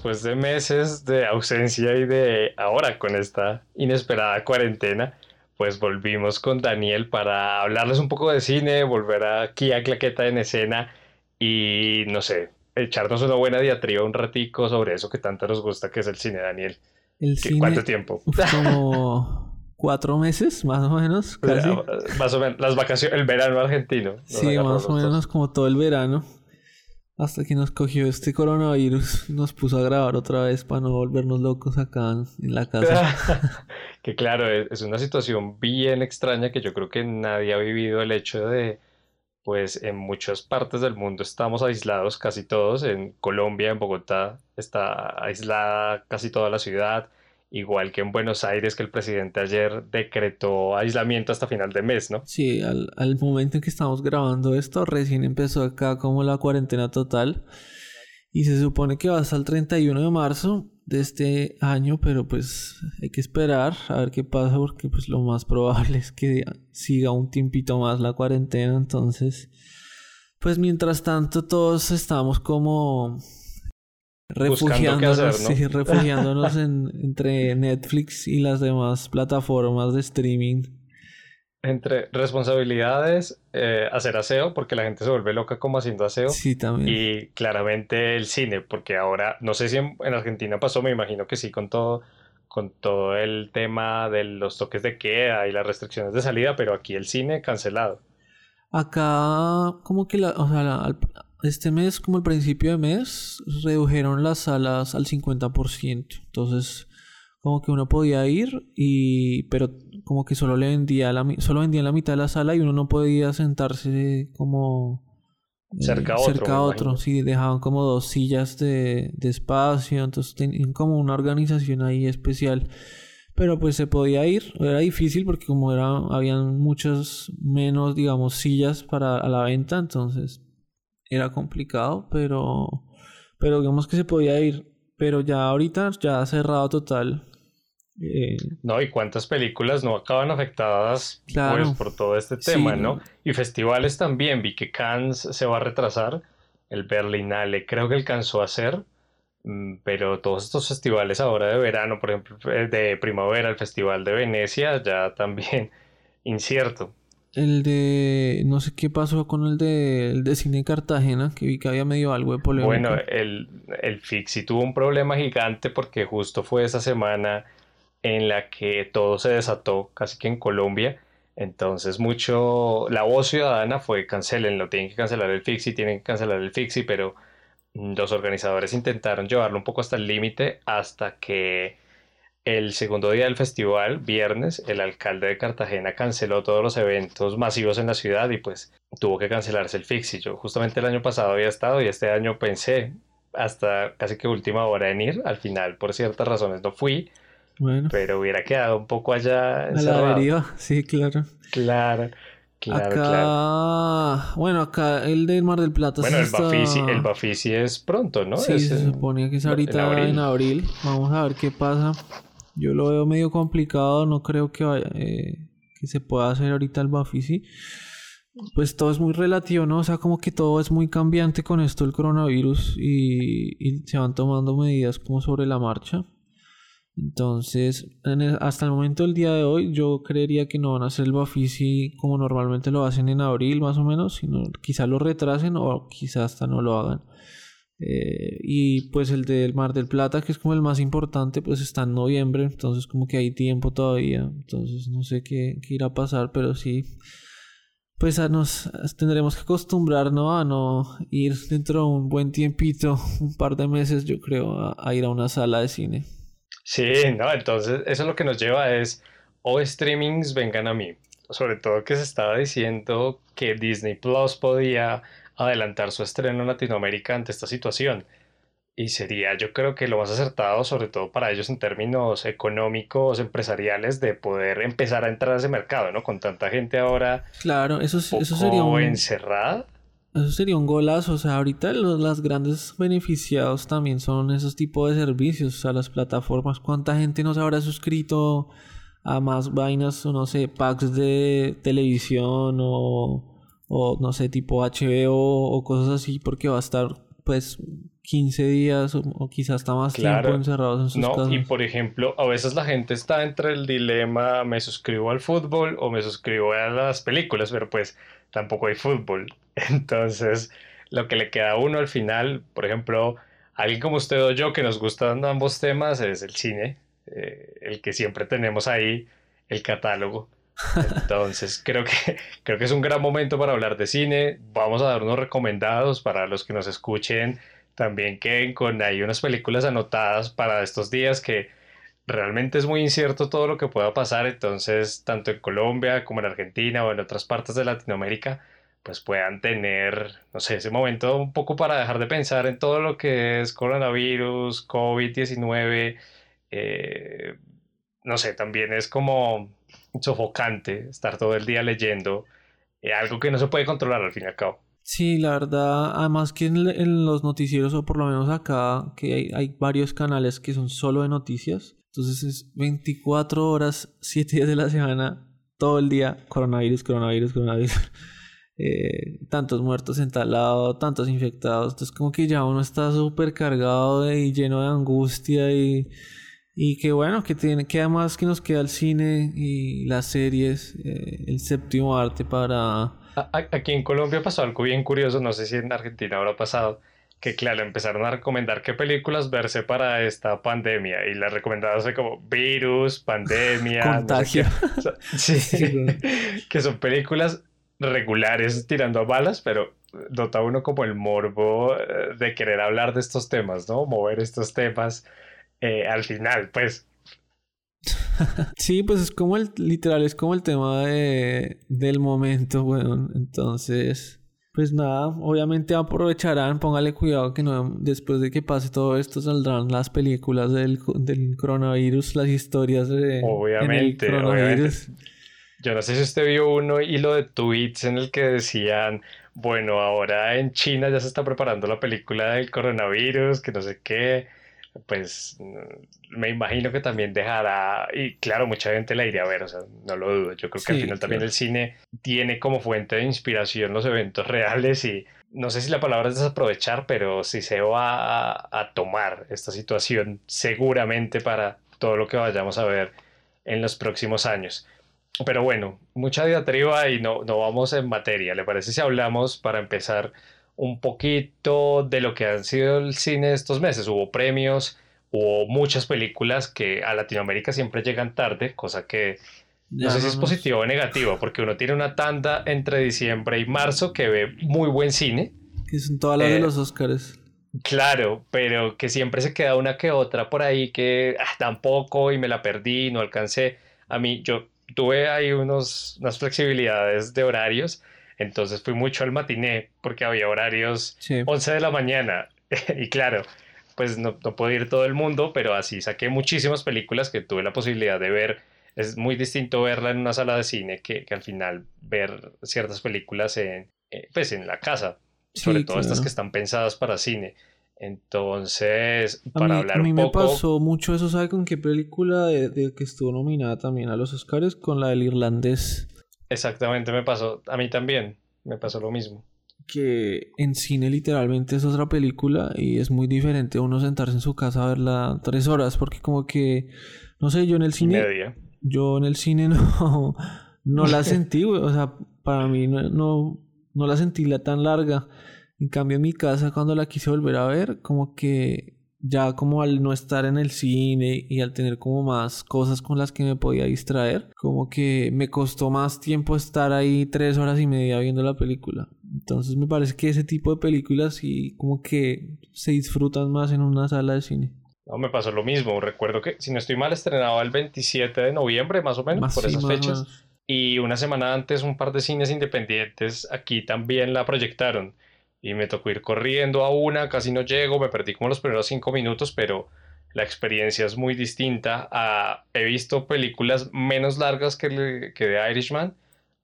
después de meses de ausencia y de ahora con esta inesperada cuarentena, pues volvimos con Daniel para hablarles un poco de cine, volver aquí a Claqueta en escena y no sé, echarnos una buena diatriba un ratico sobre eso que tanto nos gusta que es el cine, Daniel. El cine, ¿Cuánto tiempo? Como cuatro meses, más o menos. Casi. Más o menos, las vacaciones, el verano argentino. Sí, más o menos como todo el verano. Hasta que nos cogió este coronavirus nos puso a grabar otra vez para no volvernos locos acá en la casa. que claro, es una situación bien extraña que yo creo que nadie ha vivido el hecho de, pues en muchas partes del mundo estamos aislados casi todos. En Colombia, en Bogotá, está aislada casi toda la ciudad igual que en Buenos Aires, que el presidente ayer decretó aislamiento hasta final de mes, ¿no? Sí, al, al, momento en que estamos grabando esto, recién empezó acá como la cuarentena total. Y se supone que va hasta el 31 de marzo de este año, pero pues hay que esperar a ver qué pasa, porque pues lo más probable es que siga un tiempito más la cuarentena. Entonces, pues mientras tanto todos estamos como refugiándonos, refugiándonos entre Netflix y las demás plataformas de streaming. Entre responsabilidades, eh, hacer aseo, porque la gente se vuelve loca como haciendo aseo. Sí, también. Y claramente el cine, porque ahora, no sé si en, Argentina pasó, me imagino que sí, con todo, con todo el tema de los toques de queda y las restricciones de salida, pero aquí el cine cancelado. Acá, como que la, o sea, este mes, como el principio de mes, redujeron las salas al 50%. Entonces, como que uno podía ir y pero como que solo le vendía la solo vendían la mitad de la sala y uno no podía sentarse como eh, cerca a otro, cerca a otro. Sí dejaban como dos sillas de, de espacio entonces tenían como una organización ahí especial. Pero pues se podía ir. Era difícil porque como era habían muchas menos digamos sillas para a la venta entonces era complicado, pero, pero digamos que se podía ir. Pero ya ahorita ya ha cerrado total. Eh, no, y cuántas películas no acaban afectadas pues, por todo este tema, ¿no? Y festivales también, vi que Cannes se va a retrasar, el Berlinale creo que alcanzó a ser, mm, pero todos estos festivales ahora de verano, por ejemplo, eh, de primavera, el Festival de Venecia, ya también incierto. El de. No sé qué pasó con el de, el de Cine Cartagena, que vi que había medio algo de polémica. Bueno, el, el Fixi tuvo un problema gigante porque justo fue esa semana en la que todo se desató, casi que en Colombia. Entonces, mucho. La voz ciudadana fue cancelenlo, tienen que cancelar el Fixi, tienen que cancelar el Fixi, pero los organizadores intentaron llevarlo un poco hasta el límite hasta que el segundo día del festival, viernes, el alcalde de Cartagena canceló todos los eventos masivos en la ciudad y pues tuvo que cancelarse el Fixi. Yo justamente el año pasado había estado y este año pensé hasta casi que última hora en ir. Al final, por ciertas razones, no fui. Bueno. Pero hubiera quedado un poco allá encerrado. A la deriva, sí, claro. Claro. Claro, acá, claro. bueno, acá el de Mar del Plata. Bueno, el, Bafisi, el Bafisi es pronto, ¿no? Sí, se suponía que es ahorita en abril. Vamos a ver qué pasa. Yo lo veo medio complicado, no creo que, eh, que se pueda hacer ahorita el Bafisi. Pues todo es muy relativo, ¿no? O sea, como que todo es muy cambiante con esto del coronavirus y, se van tomando medidas como sobre la marcha. Entonces, hasta el momento del día de hoy, yo creería que no van a hacer el Bafisi como normalmente lo hacen en abril, más o menos, sino quizá lo retrasen o quizá hasta no lo hagan. Eh, y pues el del Mar del Plata, que es como el más importante, pues está en noviembre, entonces como que hay tiempo todavía, entonces no sé qué, irá a pasar, pero sí, pues nos tendremos que acostumbrar, ¿no? A no ir dentro de un buen tiempito, un par de meses yo creo, a, ir a una sala de cine. Sí, no, entonces eso lo que nos lleva es, o streamings vengan a mí, sobre todo que se estaba diciendo que Disney Plus podía adelantar su estreno en Latinoamérica ante esta situación. Y sería yo creo que lo más acertado, sobre todo para ellos en términos económicos, empresariales, de poder empezar a entrar a ese mercado, ¿no? Con tanta gente ahora. Claro, eso, eso sería un... encerrada. Eso sería un golazo. O sea, ahorita los las grandes beneficiados también son esos tipos de servicios, o sea, las plataformas. ¿Cuánta gente nos habrá suscrito a más vainas, o no sé, packs de televisión o o no sé, tipo HBO o cosas así, porque va a estar pues 15 días o, quizás hasta más tiempo encerrados en sus no, Y por ejemplo, a veces la gente está entre el dilema, me suscribo al fútbol o me suscribo a las películas, pero pues tampoco hay fútbol. Entonces, lo que le queda a uno al final, por ejemplo, alguien como usted o yo que nos gustan ambos temas, es el cine, eh, el que siempre tenemos ahí, el catálogo. Entonces, creo que, creo que es un gran momento para hablar de cine. Vamos a dar unos recomendados para los que nos escuchen. También queden con ahí unas películas anotadas para estos días que realmente es muy incierto todo lo que pueda pasar. Entonces, tanto en Colombia como en Argentina o en otras partes de Latinoamérica, pues puedan tener, no sé, ese momento un poco para dejar de pensar en todo lo que es coronavirus, COVID-19. Eh, no sé, también es como sofocante estar todo el día leyendo eh, algo que no se puede controlar al fin y al cabo. Sí, la verdad, además que en, los noticieros, o por lo menos acá, que hay, hay, varios canales que son solo de noticias, entonces es 24 horas, 7 días de la semana, todo el día, coronavirus, coronavirus, coronavirus. Eh, tantos muertos en tal lado, tantos infectados, entonces como que ya uno está súper cargado y lleno de angustia y y que bueno, que tiene, que además que nos queda el cine y las series, eh, el séptimo arte para... Aquí en Colombia pasó algo bien curioso, no sé si en Argentina habrá pasado, que claro, empezaron a recomendar qué películas verse para esta pandemia y las recomendadas fue como virus, pandemia, contagio. sí, que son películas regulares tirando a balas, pero nota uno como el morbo eh, de querer hablar de estos temas, ¿no? Mover estos temas eh, al final, pues. sí, pues es como el, literal, es como el tema de, del momento, bueno, entonces, pues nada, obviamente aprovecharán, póngale cuidado que no, después de que pase todo esto saldrán las películas del, del coronavirus, las historias de... Obviamente, coronavirus. Yo no sé si usted vio uno hilo de tweets en el que decían, bueno, ahora en China ya se está preparando la película del coronavirus, que no sé qué pues me imagino que también dejará, y claro, mucha gente la iría a ver, o sea, no lo dudo, yo creo que al final también el cine tiene como fuente de inspiración los eventos reales y no sé si la palabra es desaprovechar, pero si se va a, tomar esta situación seguramente para todo lo que vayamos a ver en los próximos años. Pero bueno, mucha diatriba y no, no vamos en materia. ¿Le parece si hablamos para empezar un poquito de lo que han sido el cine estos meses. Hubo premios, hubo muchas películas que a Latinoamérica siempre llegan tarde, cosa que no sé si es positivo o negativo, porque uno tiene una tanda entre diciembre y marzo que ve muy buen cine. Que son todas las de eh, los Oscars. Claro, pero que siempre se queda una que otra por ahí que ah, tampoco y me la perdí, no alcancé. A mí, yo tuve ahí unos, unas flexibilidades de horarios entonces fui mucho al matiné porque había horarios 11 de la mañana. y claro, pues no, no puedo ir todo el mundo, pero así saqué muchísimas películas que tuve la posibilidad de ver. Es muy distinto verla en una sala de cine que, que al final ver ciertas películas en, eh, pues en la casa, sobre todo estas que están pensadas para cine. Entonces, para hablar un poco... A mí me pasó mucho eso, ¿sabe con qué película de, de, que estuvo nominada también a los Oscars? Con la del irlandés. Exactamente, me pasó. A mí también me pasó lo mismo. Que en cine literalmente es otra película y es muy diferente uno sentarse en su casa a verla tres horas porque como que, no sé, yo en el cine... Media. Yo en el cine no, no la sentí, güey. O sea, para mí no, no, no la sentí la tan larga. En cambio en mi casa cuando la quise volver a ver, como que ya como al no estar en el cine y al tener como más cosas con las que me podía distraer, como que me costó más tiempo estar ahí tres horas y media viendo la película. Entonces me parece que ese tipo de películas sí como que se disfrutan más en una sala de cine. No, me pasó lo mismo. Recuerdo que, si no estoy mal, estrenaba el 27 de noviembre, más o menos, por esas fechas. Y una semana antes, un par de cines independientes aquí también la proyectaron y me tocó ir corriendo a una, casi no llego, me perdí como los primeros cinco minutos, pero la experiencia es muy distinta. A, he visto películas menos largas que, que de Irishman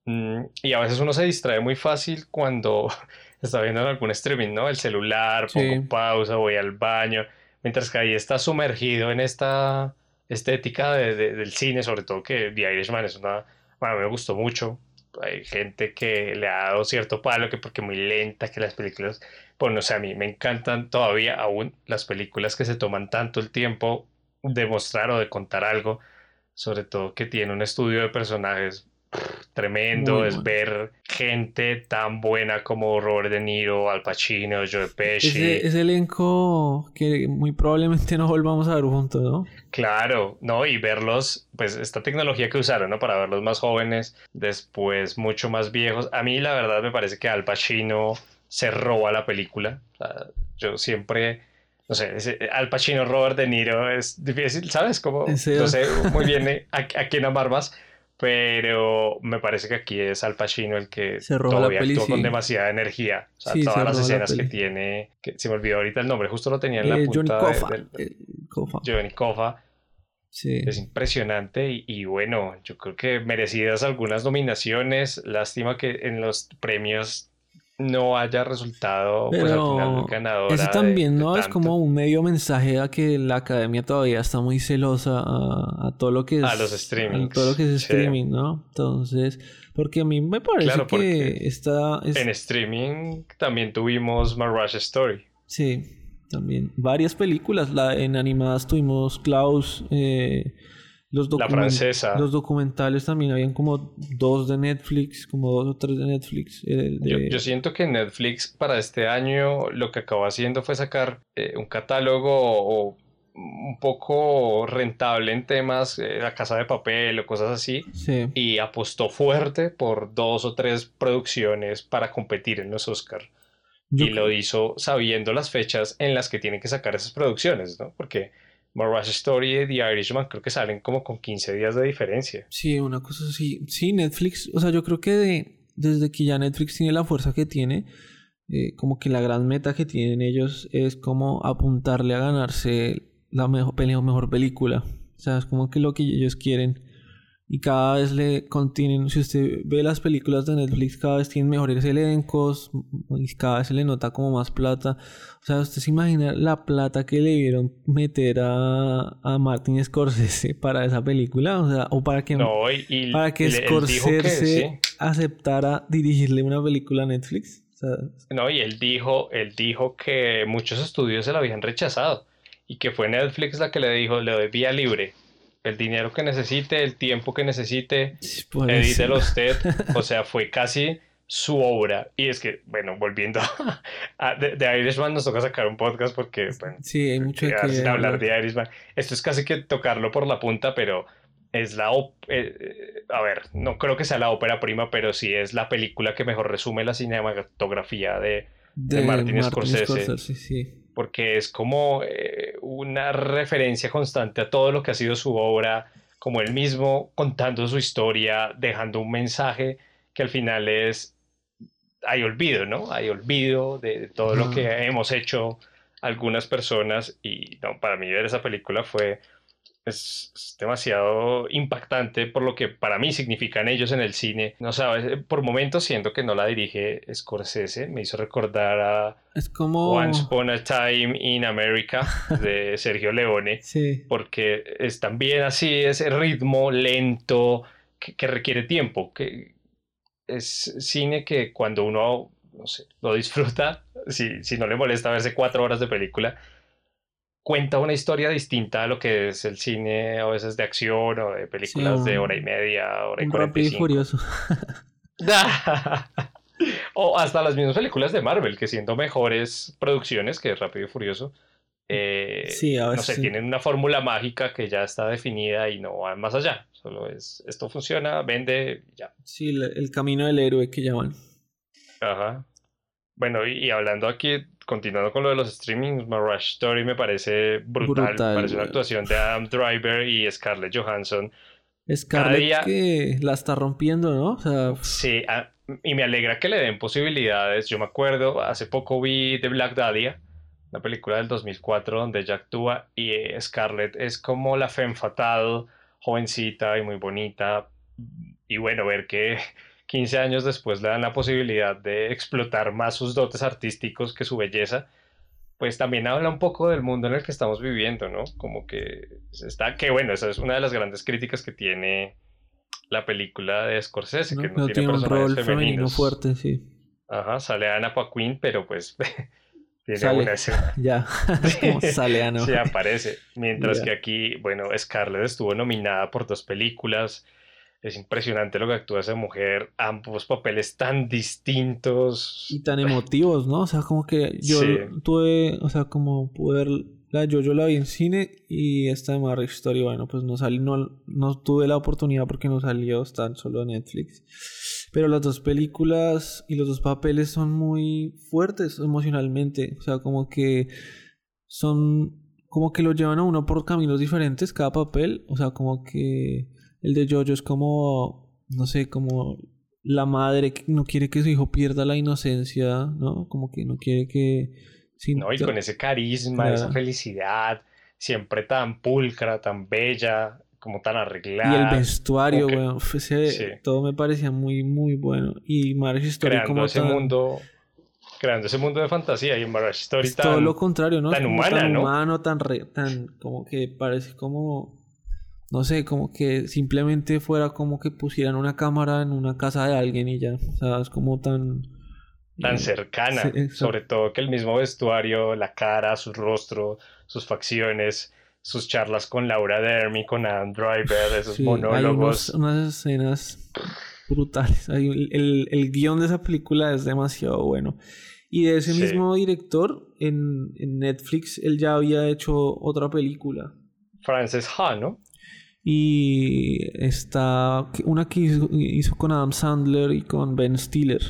mm, y a veces uno se distrae muy fácil cuando está viendo en algún streaming, ¿no? El celular, pongo pausa, voy al baño, mientras que ahí está sumergido en esta estética del cine, sobre todo que The Irishman es una, bueno, me gustó mucho, hay gente que le ha dado cierto palo, que porque muy lenta, que las películas bueno, o sea, a mí me encantan todavía aún las películas que se toman tanto el tiempo de mostrar o de contar algo, sobre todo que tiene un estudio de personajes tremendo es ver gente tan buena como Robert De Niro, Al Pacino, Joe Pesci. Ese, ese, elenco que muy probablemente no volvamos a ver juntos, ¿no? Claro, ¿no? Y verlos, pues esta tecnología que usaron, ¿no? Para verlos más jóvenes, después mucho más viejos. A mí la verdad me parece que Al Pacino se roba la película. yo siempre... No sé, Al Pacino, Robert De Niro es difícil, ¿sabes? Como, no sé muy bien eh, a, a quién amar más pero me parece que aquí es Al Pacino el que todavía actúa con demasiada energía. O sea, todas las escenas que tiene, que se me olvidó ahorita el nombre, justo lo tenía en la eh, punta Johnny Coffa. De, Johnny Coffa. Sí. Es impresionante y, y, bueno, yo creo que merecidas algunas nominaciones. Lástima que en los premios no haya resultado pues, al final ganador. Eso también, ¿no? es como un medio mensaje a que la academia todavía está muy celosa a, todo lo que es. A los streaming. todo lo que es streaming, ¿no? Entonces, porque a mí me parece que está. En streaming también tuvimos Marrash Story. Sí, también. Varias películas. La, en animadas tuvimos Klaus. Eh, los la francesa. Los documentales también habían como dos de Netflix, como dos o tres de Netflix. Yo, siento que Netflix para este año lo que acabó haciendo fue sacar eh, un catálogo un poco rentable en temas, eh, la casa de papel o cosas así, y apostó fuerte por dos o tres producciones para competir en los Oscar. y lo hizo sabiendo las fechas en las que tienen que sacar esas producciones, ¿no? Porque Marrash Story y The Irishman creo que salen como con 15 días de diferencia. Sí, una cosa así. Sí, Netflix, o sea, yo creo que desde que ya Netflix tiene la fuerza que tiene, eh, como que la gran meta que tienen ellos es como apuntarle a ganarse la mejor, mejor película. O sea, es como que lo que ellos quieren y cada vez le contienen, si usted ve las películas de Netflix, cada vez tienen mejores elencos y cada vez se le nota como más plata. O sea, usted se imagina la plata que le vieron meter a, a Martin Scorsese para esa película, o sea, o para que, para que Scorsese aceptara dirigirle una película a Netflix. no, y él dijo, él dijo que muchos estudios se la habían rechazado y que fue Netflix la que le dijo, le doy vía libre el dinero que necesite, el tiempo que necesite, edítelo usted. O sea, fue casi su obra. Y es que, bueno, volviendo a de, Irishman, nos toca sacar un podcast porque, bueno, sí, hay mucho que hablar de Irishman. Esto es casi que tocarlo por la punta, pero es la. Eh, a ver, no creo que sea la ópera prima, pero sí es la película que mejor resume la cinematografía de, de, Martin, Scorsese. sí porque es como eh, una referencia constante a todo lo que ha sido su obra, como él mismo contando su historia, dejando un mensaje que al final es, hay olvido, ¿no? Hay olvido de, todo lo que hemos hecho algunas personas y no, para mí ver esa película fue es, demasiado impactante por lo que para mí significan ellos en el cine. No sabes, por momentos siento que no la dirige Scorsese, me hizo recordar a es como... Once Upon a Time in America de Sergio Leone, sí. porque es también así ese ritmo lento que, requiere tiempo, que es cine que cuando uno no sé, lo disfruta, si, si no le molesta verse cuatro horas de película, cuenta una historia distinta a lo que es el cine a veces de acción o de películas de hora y media, hora y cuarenta y furioso. o hasta las mismas películas de Marvel, que siendo mejores producciones que Rápido y Furioso, eh, sí, a veces no sé, tienen una fórmula mágica que ya está definida y no van más allá. Solo es, esto funciona, vende, ya. Sí, el, camino del héroe que llaman. Ajá. Bueno, y hablando aquí continuando con lo de los streamings, Rush Story me parece brutal. me parece una actuación de Adam Driver y Scarlett Johansson. Scarlett que la está rompiendo, ¿no? Sí, ah, y me alegra que le den posibilidades. Yo me acuerdo, hace poco vi The Black Dahlia, una película del 2004 donde ella actúa y eh, Scarlett es como la femme fatal, jovencita y muy bonita. Y bueno, ver que 15 años después le dan la posibilidad de explotar más sus dotes artísticos que su belleza, pues también habla un poco del mundo en el que estamos viviendo, ¿no? Como que está, que bueno, esa es una de las grandes críticas que tiene la película de Scorsese, que no, tiene, un rol femenino fuerte, sí. Ajá, sale Ana Paquin, pero pues Tiene una escena. Ya, como sale a no. Sí, aparece. Mientras que aquí, bueno, Scarlett estuvo nominada por dos películas. Es impresionante lo que actúa esa mujer. Ambos papeles tan distintos. Y tan emotivos, ¿no? O sea, como que yo tuve, o sea, como poder la yo, yo la vi en cine y esta de Marriage Story, bueno, pues no salí, no, no tuve la oportunidad porque no salió, están solo en Netflix. Pero las dos películas y los dos papeles son muy fuertes emocionalmente. O sea, como que son. Como que lo llevan a uno por caminos diferentes cada papel. O sea, como que el de Jojo es como. No sé, como la madre que no quiere que su hijo pierda la inocencia, ¿no? Como que no quiere que. no, y con ese carisma, esa felicidad, siempre tan pulcra, tan bella como tan arreglada. Y el vestuario, weón. Todo me parecía muy, muy bueno. Y Marriage Story creando como ese mundo Creando ese mundo de fantasía y en Marriage Story tan... Todo lo contrario, ¿no? Tan humana, tan ¿no? humano, tan, tan... Como que parece como... No sé, como que simplemente fuera como que pusieran una cámara en una casa de alguien y ya. O sea, es como tan... Tan cercana. sobre todo que el mismo vestuario, la cara, su rostro, sus facciones sus charlas con Laura Dermy, con Adam Driver, esos monólogos. Hay unas escenas brutales. el, el, guion de esa película es demasiado bueno. Y de ese mismo director, en, en, Netflix, él ya había hecho otra película. Frances Ha, ¿no? Y está una que hizo con Adam Sandler y con Ben Stiller.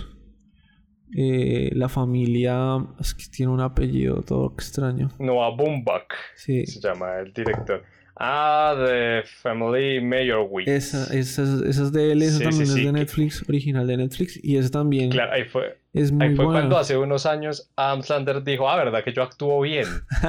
Eh, la familia es que tiene un apellido todo extraño. Noah Baumbach sí. se llama el director. Ah, The Family Mayor Week. Esa, esa, esa es de él, esa también es de Netflix, original de Netflix, y esa también. Claro, ahí fue. Es muy ahí fue cuando hace unos años Adam Sandler dijo, ah, verdad que yo actúo bien,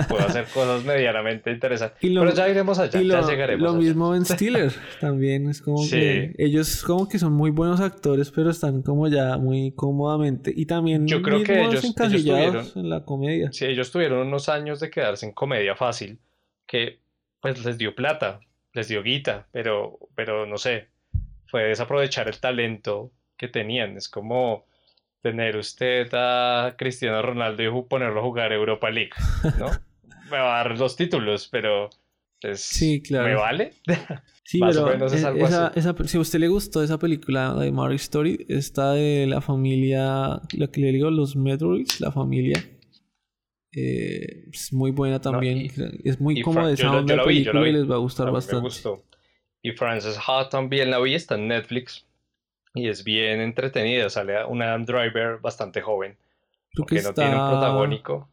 puedo hacer cosas medianamente interesantes. Pero ya iremos allá, ya llegaremos. Lo mismo Ben Stiller, también es como que ellos como que son muy buenos actores, pero están como ya muy cómodamente. Y también yo creo que ellos, ellos tuvieron, en la comedia. Sí, ellos tuvieron unos años de quedarse en comedia fácil, que pues les dio plata, les dio guita, pero, pero no sé, fue desaprovechar el talento que tenían. Es como tener usted a Cristiano Ronaldo y ponerlo a jugar Europa League, ¿no? me va a dar los títulos, pero pues, sí, claro. ¿me vale? Sí, pero e, si a usted le gustó esa película de Mario Story, está de la familia, lo que le digo, los Metroids, la familia eh, es muy buena también. es muy cómoda esa onda película y les va a gustar bastante. Me gustó. Y Frances Ha también la vi, está en Netflix. Y es bien entretenida. Sale un Adam Driver bastante joven. Porque no tiene un protagónico.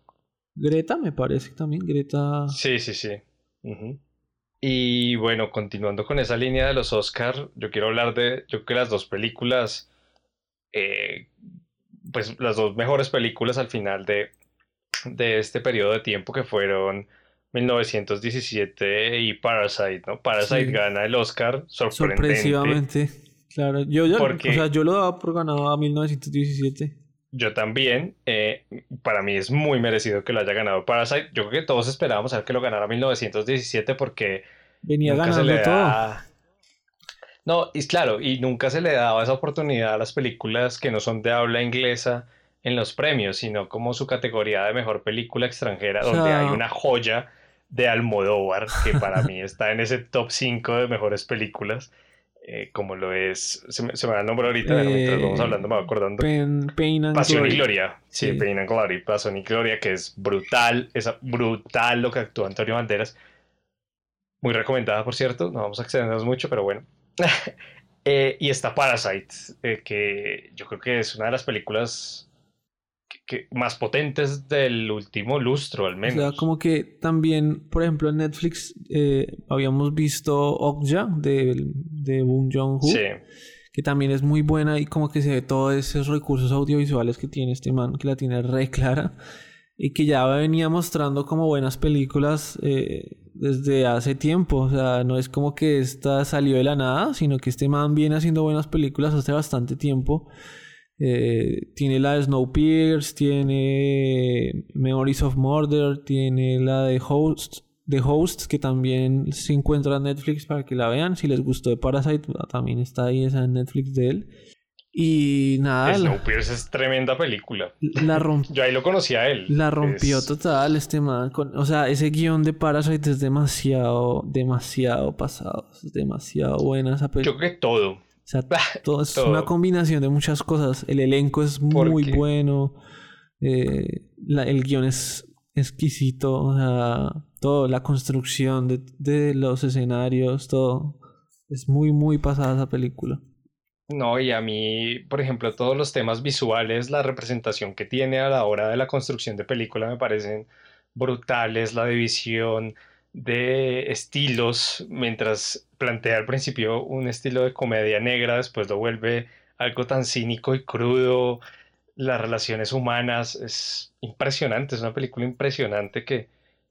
Greta, me parece también. Greta. Sí, sí, sí. Y bueno, continuando con esa línea de los Oscar, yo quiero hablar de. Yo creo que las dos películas. Eh, pues las dos mejores películas al final de de este periodo de tiempo que fueron 1917 y Parasite, ¿no? Parasite gana el Oscar sorprendente. claro. Yo, yo, o sea, yo lo daba por ganado a 1917. Yo también. Eh, para mí es muy merecido que lo haya ganado Parasite. Yo creo que todos esperábamos a ver que lo ganara 1917 porque... Venía ganando todo. No, y claro, y nunca se le daba esa oportunidad a las películas que no son de habla inglesa en los premios, sino como su categoría de mejor película extranjera, donde hay una joya de Almodóvar, que para mí está en ese top 5 de mejores películas, eh, como lo es, se me, se me da el nombre ahorita, mientras vamos hablando me voy acordando. Pasión y Gloria, sí, Pain and Glory, Pasión y Gloria, que es brutal, es brutal lo que actúa Antonio Banderas. Muy recomendada, por cierto, no vamos a extendernos mucho, pero bueno. Eh, y está Parasite, eh, que yo creo que es una de las películas que, más potentes del último lustro, al menos. O sea, como que también, por ejemplo, en Netflix eh, habíamos visto Okja de, de Boon Jong-ho. Que también es muy buena y como que se ve todos esos recursos audiovisuales que tiene este man, que la tiene re clara. Y que ya venía mostrando como buenas películas eh, desde hace tiempo. O sea, no es como que esta salió de la nada, sino que este man viene haciendo buenas películas hace bastante tiempo. Eh, tiene la de Snowpiercer, tiene Memories of Murder, tiene la de Host, de Hosts, que también se encuentra en Netflix para que la vean. Si les gustó de Parasite, también está ahí esa en Netflix de él. Y nada. Snowpiercer es tremenda película. La Yo ahí lo conocí a él. La rompió total este man. o sea, ese guion de Parasite es demasiado, demasiado pasado. Es demasiado buena esa película. Yo creo que todo. O sea, todo es una combinación de muchas cosas. El elenco es muy bueno. Eh, el guion es exquisito. O sea, todo, la construcción de, de los escenarios, todo. Es muy, muy pasada esa película. No, y a mí, por ejemplo, todos los temas visuales, la representación que tiene a la hora de la construcción de película me parecen brutales, la división de estilos, mientras plantea al principio un estilo de comedia negra, después lo vuelve algo tan cínico y crudo, las relaciones humanas, es impresionante, es una película impresionante que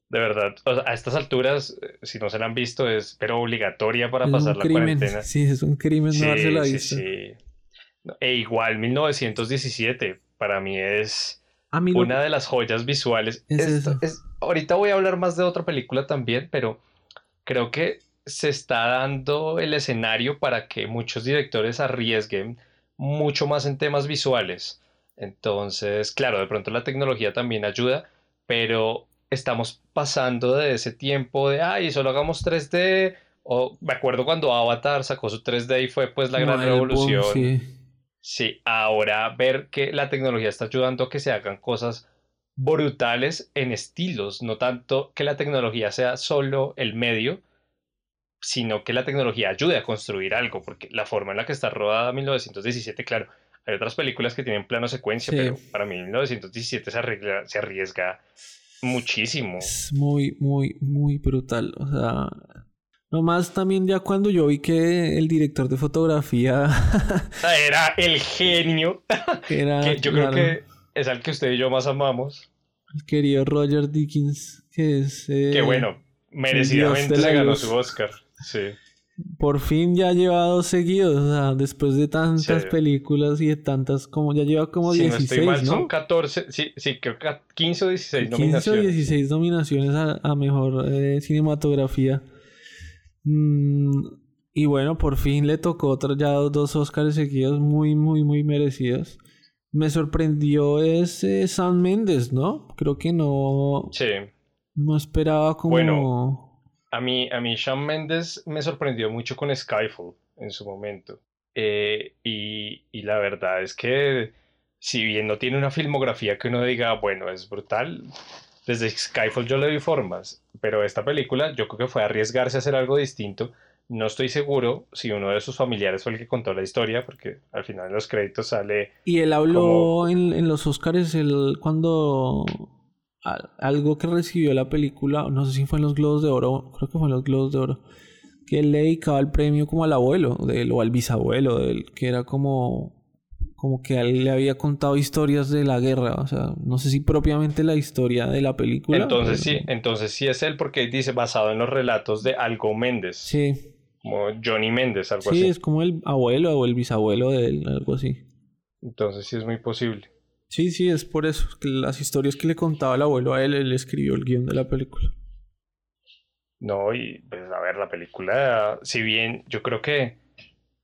de verdad, a estas alturas, eh, si no se la han visto, es pero obligatoria para pasar la cuarentena. Sí, es un crimen no darse la vista. Sí, E igual, 1917, para mí es una de las joyas visuales. ahorita voy a hablar más de otra película también, pero creo que se está dando el escenario para que muchos directores arriesguen mucho más en temas visuales. Entonces, claro, de pronto la tecnología también ayuda, pero estamos pasando de ese tiempo de, ay, solo hagamos 3D, o me acuerdo cuando Avatar sacó su 3D y fue pues la gran revolución. sí. ahora ver que la tecnología está ayudando a que se hagan cosas brutales en estilos, no tanto que la tecnología sea solo el medio, sino que la tecnología ayude a construir algo, porque la forma en la que está rodada 1917, claro, hay otras películas que tienen plano secuencia, pero para mí 1917 se, se arriesga muchísimo. Es muy, muy, muy brutal. O sea, nomás también ya cuando yo vi que el director de fotografía era el genio. Era, yo creo que es al que usted y yo más amamos. El querido Roger Dickens, que es... Eh, que bueno, merecidamente se ganó su Oscar. Sí por fin ya lleva dos seguidos, o sea, después de tantas películas y de tantas, como ya lleva como 16, no estoy mal, son 14, sí, sí, creo que 15 o 16 nominaciones. 15 o 16 nominaciones a, mejor eh, cinematografía. Mm, y bueno, por fin le tocó otro, ya dos Oscars seguidos muy, muy, muy merecidos. Me sorprendió ese San Méndez, ¿no? Creo que no. Sí. No esperaba como. Bueno a mí, a mí Shawn Mendes me sorprendió mucho con Skyfall en su momento. Eh, y, y, la verdad es que, si bien no tiene una filmografía que uno diga, bueno, es brutal, desde Skyfall yo le vi formas, pero esta película yo creo que fue arriesgarse a hacer algo distinto. No estoy seguro si uno de sus familiares fue el que contó la historia, porque al final en los créditos sale. Y él habló en, en, los Oscars el, cuando algo que recibió la película, no sé si fue en los Globos de Oro, creo que fue en los Globos de Oro, que él le dedicaba el premio como al abuelo de él, o al bisabuelo de él, que era como, como que él le había contado historias de la guerra, o sea, no sé si propiamente la historia de la película. Entonces sí, entonces sí es él porque dice basado en los relatos de Algo Méndez. Sí. Como Johnny Méndez, algo así. Sí, es como el abuelo o el bisabuelo de él, algo así. Entonces sí es muy posible. Sí, sí, es por eso. Que las historias que le contaba el abuelo a él, él escribió el guion de la película. No, y pues a ver, la película, si bien yo creo que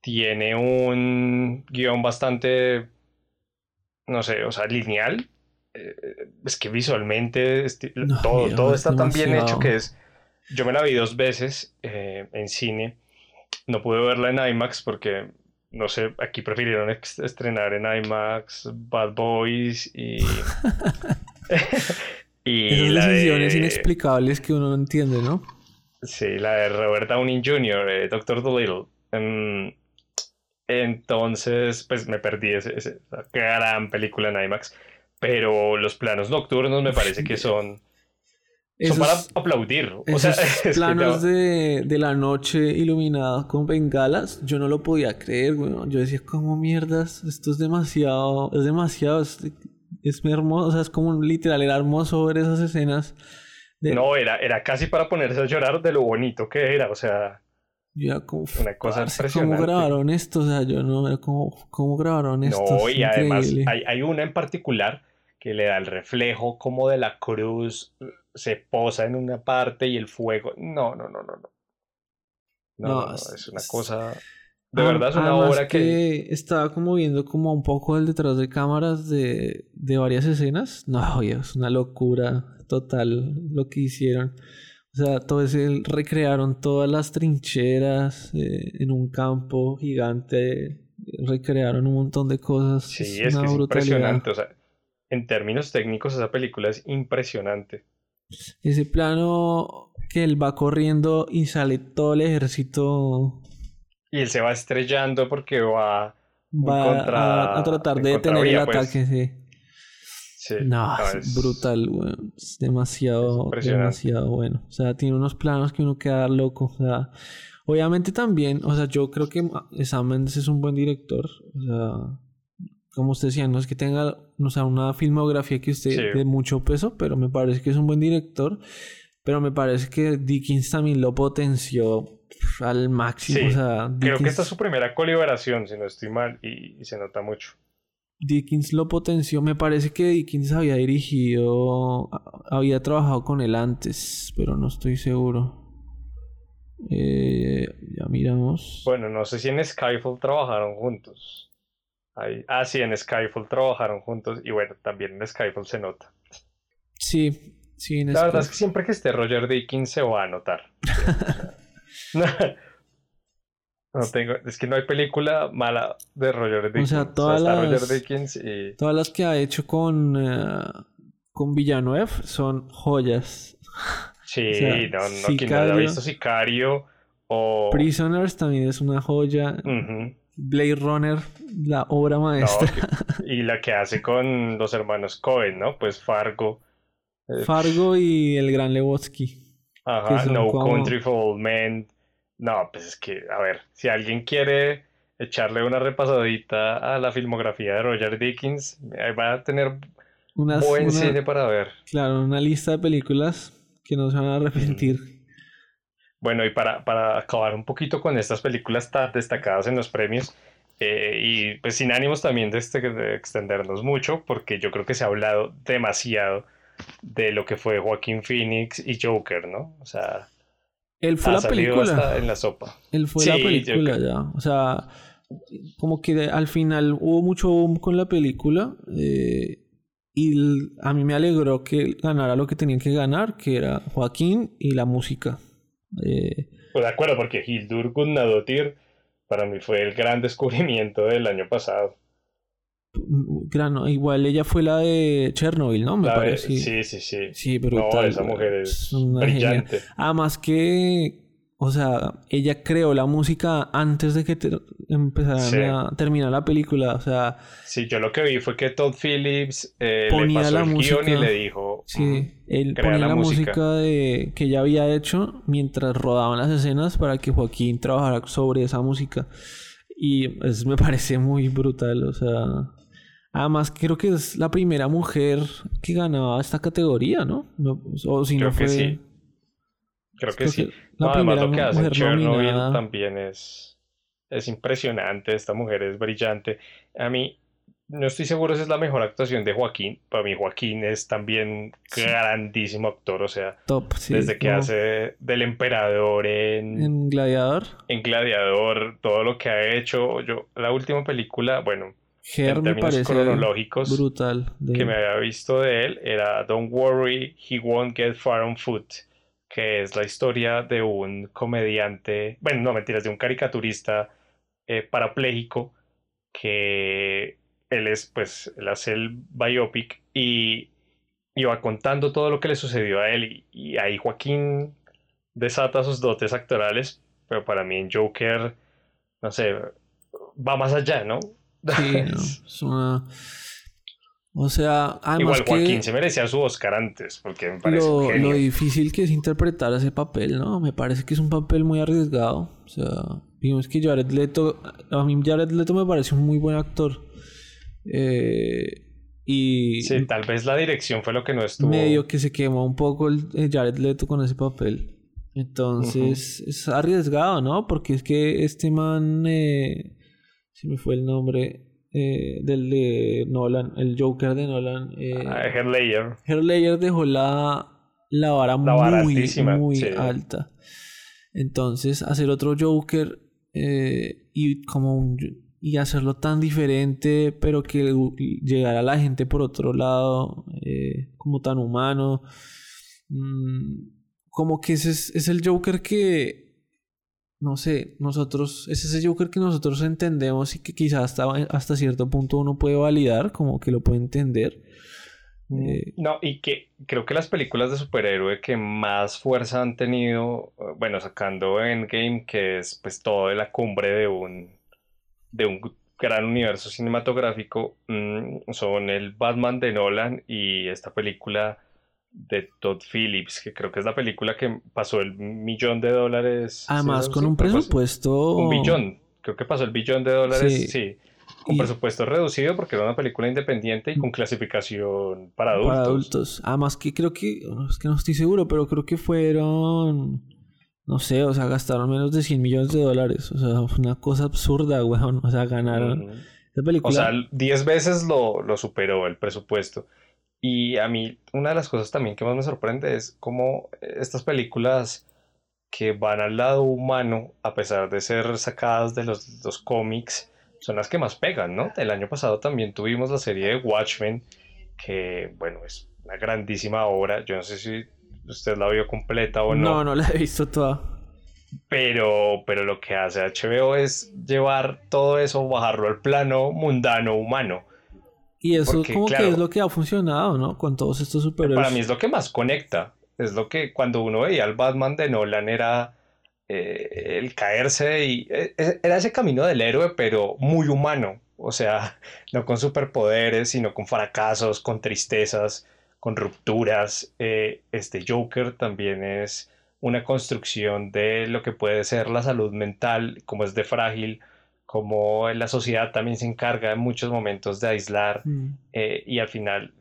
tiene un guion bastante, no sé, o sea, lineal, eh, es que visualmente todo, todo está tan bien hecho que es... Yo me la vi dos veces eh, en cine, no pude verla en IMAX porque no sé, aquí prefirieron estrenar en IMAX Bad Boys y. y Esas decisiones inexplicables que uno no entiende, ¿no? Sí, la de Robert Downey Jr., eh, Doctor Dolittle. Em, entonces, pues me perdí esa gran película en IMAX. Pero los planos nocturnos me parece que son son para aplaudir. O sea, planos de, la noche iluminada con bengalas, yo no lo podía creer, Yo decía, ¿cómo mierdas? Esto es demasiado, es demasiado, es, hermoso, o sea, es como literal, era hermoso ver esas escenas. No, era, era casi para ponerse a llorar de lo bonito que era, o sea. Ya, como, una cosa impresionante. ¿Cómo grabaron esto? O sea, yo no, ¿cómo, cómo grabaron esto? No, y además hay, hay una en particular que le da el reflejo como de la cruz se posa en una parte y el fuego. No, no, no, no, no. No, es una cosa. De verdad es una obra que... Estaba como viendo como un poco el detrás de cámaras de, de varias escenas. No, es una locura total lo que hicieron. O sea, todo ese... Recrearon todas las trincheras eh, en un campo gigante. Recrearon un montón de cosas. Sí, es, que es impresionante. O sea, en términos técnicos esa película es impresionante. Ese plano que él va corriendo y sale todo el ejército y él se va estrellando porque va, va a, tratar de detener el pues. ataque, sí. sí no, es, brutal, Es demasiado, demasiado bueno. O sea, tiene unos planos que uno queda loco. O sea, obviamente también, o sea, yo creo que Sam Mendes es un buen director. O sea, como usted decía, no es que tenga o sea, una filmografía que usted de mucho peso, pero me parece que es un buen director. Pero me parece que Dickens también lo potenció al máximo. O sea, Creo que esta es su primera colaboración, si no estoy mal, y, se nota mucho. Dickens lo potenció. Me parece que Dickens había dirigido, había trabajado con él antes, pero no estoy seguro. Eh, ya miramos. Bueno, no sé si en Skyfall trabajaron juntos. Ah, sí, en Skyfall trabajaron juntos y bueno, también en Skyfall se nota. Sí, sí. La verdad es que siempre que esté Roger Dickens se va a notar. No, tengo, es que no hay película mala de Roger Dickens. O sea, todas, las, todas las que ha hecho con, uh, con Villanueva son joyas. Sí, no, no, quien no haya visto Sicario o... Prisoners también es una joya. Blade Runner, la obra maestra. y la que hace con los hermanos Cohen, ¿no? Pues Fargo. Eh, Fargo y el gran Lebowski. Ajá, No Country for Old Men. No, pues es que, a ver, si alguien quiere echarle una repasadita a la filmografía de Roger Dickens, va a tener un buen cine para ver. Claro, una lista de películas que no se van a arrepentir. Bueno, y para, para acabar un poquito con estas películas tan destacadas en los premios, eh, y pues sin ánimos también de, este, de extendernos mucho, porque yo creo que se ha hablado demasiado de lo que fue Joaquín Phoenix y Joker, ¿no? O sea, él fue la película. en la sopa. Él fue la película ya. O sea, como que al final hubo mucho boom con la película. Eh, y a mí me alegró que ganara lo que tenían que ganar, que era Joaquín y la música. Eh, pues de acuerdo, porque Hildur Gunnadottir para mí fue el gran descubrimiento del año pasado. Grano, igual ella fue la de Chernobyl, ¿no? Me parece. sí, sí, sí. Sí, brutal. esa mujer es brillante. Además que, o sea, ella creó la música antes de que empezara a terminar la película, o sea... Sí, yo lo que vi fue que Todd Phillips eh, le pasó la el música, y le dijo... Sí, mm, él ponía la, música, de, que ella había hecho mientras rodaban las escenas para que Joaquín trabajara sobre esa música. Y eso me parece muy brutal, o sea... Además, creo que es la primera mujer que ganaba esta categoría, ¿no? o si creo no fue... que sí. Creo que sí. además, lo que hace Chernobyl también es, es impresionante. Esta mujer es brillante. A mí, no estoy seguro si es la mejor actuación de Joaquín. Para mí, Joaquín es también grandísimo actor. O sea, Top, desde que hace del emperador en, en Gladiador. En Gladiador, todo lo que ha hecho. Yo, la última película, bueno, en términos cronológicos brutal que me había visto de él era Don't Worry, He Won't Get Far on Foot, que es la historia de un comediante, bueno, no mentiras, de un caricaturista eh, parapléjico que él es, pues, él hace el biopic y, iba contando todo lo que le sucedió a él y, y ahí Joaquín desata sus dotes actorales, pero para mí en Joker, no sé, va más allá, ¿no? Sí, es una... O sea, Igual Joaquín se merecía su Oscar antes, porque me parece lo, lo, difícil que es interpretar ese papel, ¿no? Me parece que es un papel muy arriesgado. O sea, digamos que Jared Leto, a mí Jared Leto me parece un muy buen actor. Eh, y sí, tal vez la dirección fue lo que no estuvo. Medio que se quemó un poco el, Jared Leto con ese papel. Entonces, es arriesgado, ¿no? Porque es que este man... Eh, se me fue el nombre eh, del de Nolan, el Joker de Nolan. Eh, ah, Herr dejó la, la vara muy, muy alta. Entonces, hacer otro Joker eh, y como y hacerlo tan diferente, pero que llegara a la gente por otro lado, eh, como tan humano. Mm, como que ese es, el Joker que, no sé, nosotros, es ese Joker que nosotros entendemos y que quizás hasta, hasta cierto punto uno puede validar, como que lo puede entender. Mm, eh, no, y que creo que las películas de superhéroe que más fuerza han tenido, bueno, sacando Endgame, que es pues todo de la cumbre de un, de un gran universo cinematográfico, mm, son el Batman de Nolan y esta película de Todd Phillips, que creo que es la película que pasó el millón de dólares. Además, con un presupuesto... Un billón, creo que pasó el billón de dólares, sí con presupuesto reducido porque era una película independiente y con clasificación para adultos. Para adultos. Además que creo que, es que no estoy seguro, pero creo que fueron, no sé, o sea, gastaron menos de 100 millones de dólares. O sea, fue una cosa absurda, weón. O sea, ganaron. película... O sea, 10 veces lo, lo superó el presupuesto. Y a mí, una de las cosas también que más me sorprende es cómo estas películas que van al lado humano, a pesar de ser sacadas de los, los cómics, son las que más pegan, ¿no? El año pasado también tuvimos la serie de Watchmen, que, bueno, es una grandísima obra. Yo no sé si usted la vio completa o no. No, no la he visto toda. Pero, pero lo que hace HBO es llevar todo eso, bajarlo al plano mundano, humano. Y eso como que es lo que ha funcionado, ¿no? Con todos estos superhéroes. Para mí es lo que más conecta. Es lo que cuando uno veía al Batman de Nolan era eh, el caerse y eh, eh, era ese camino del héroe, pero muy humano, o sea, no con superpoderes, sino con fracasos, con tristezas, con rupturas. este Joker también es una construcción de lo que puede ser la salud mental, como es de frágil, como la sociedad también se encarga en muchos momentos de aislar mm. y al final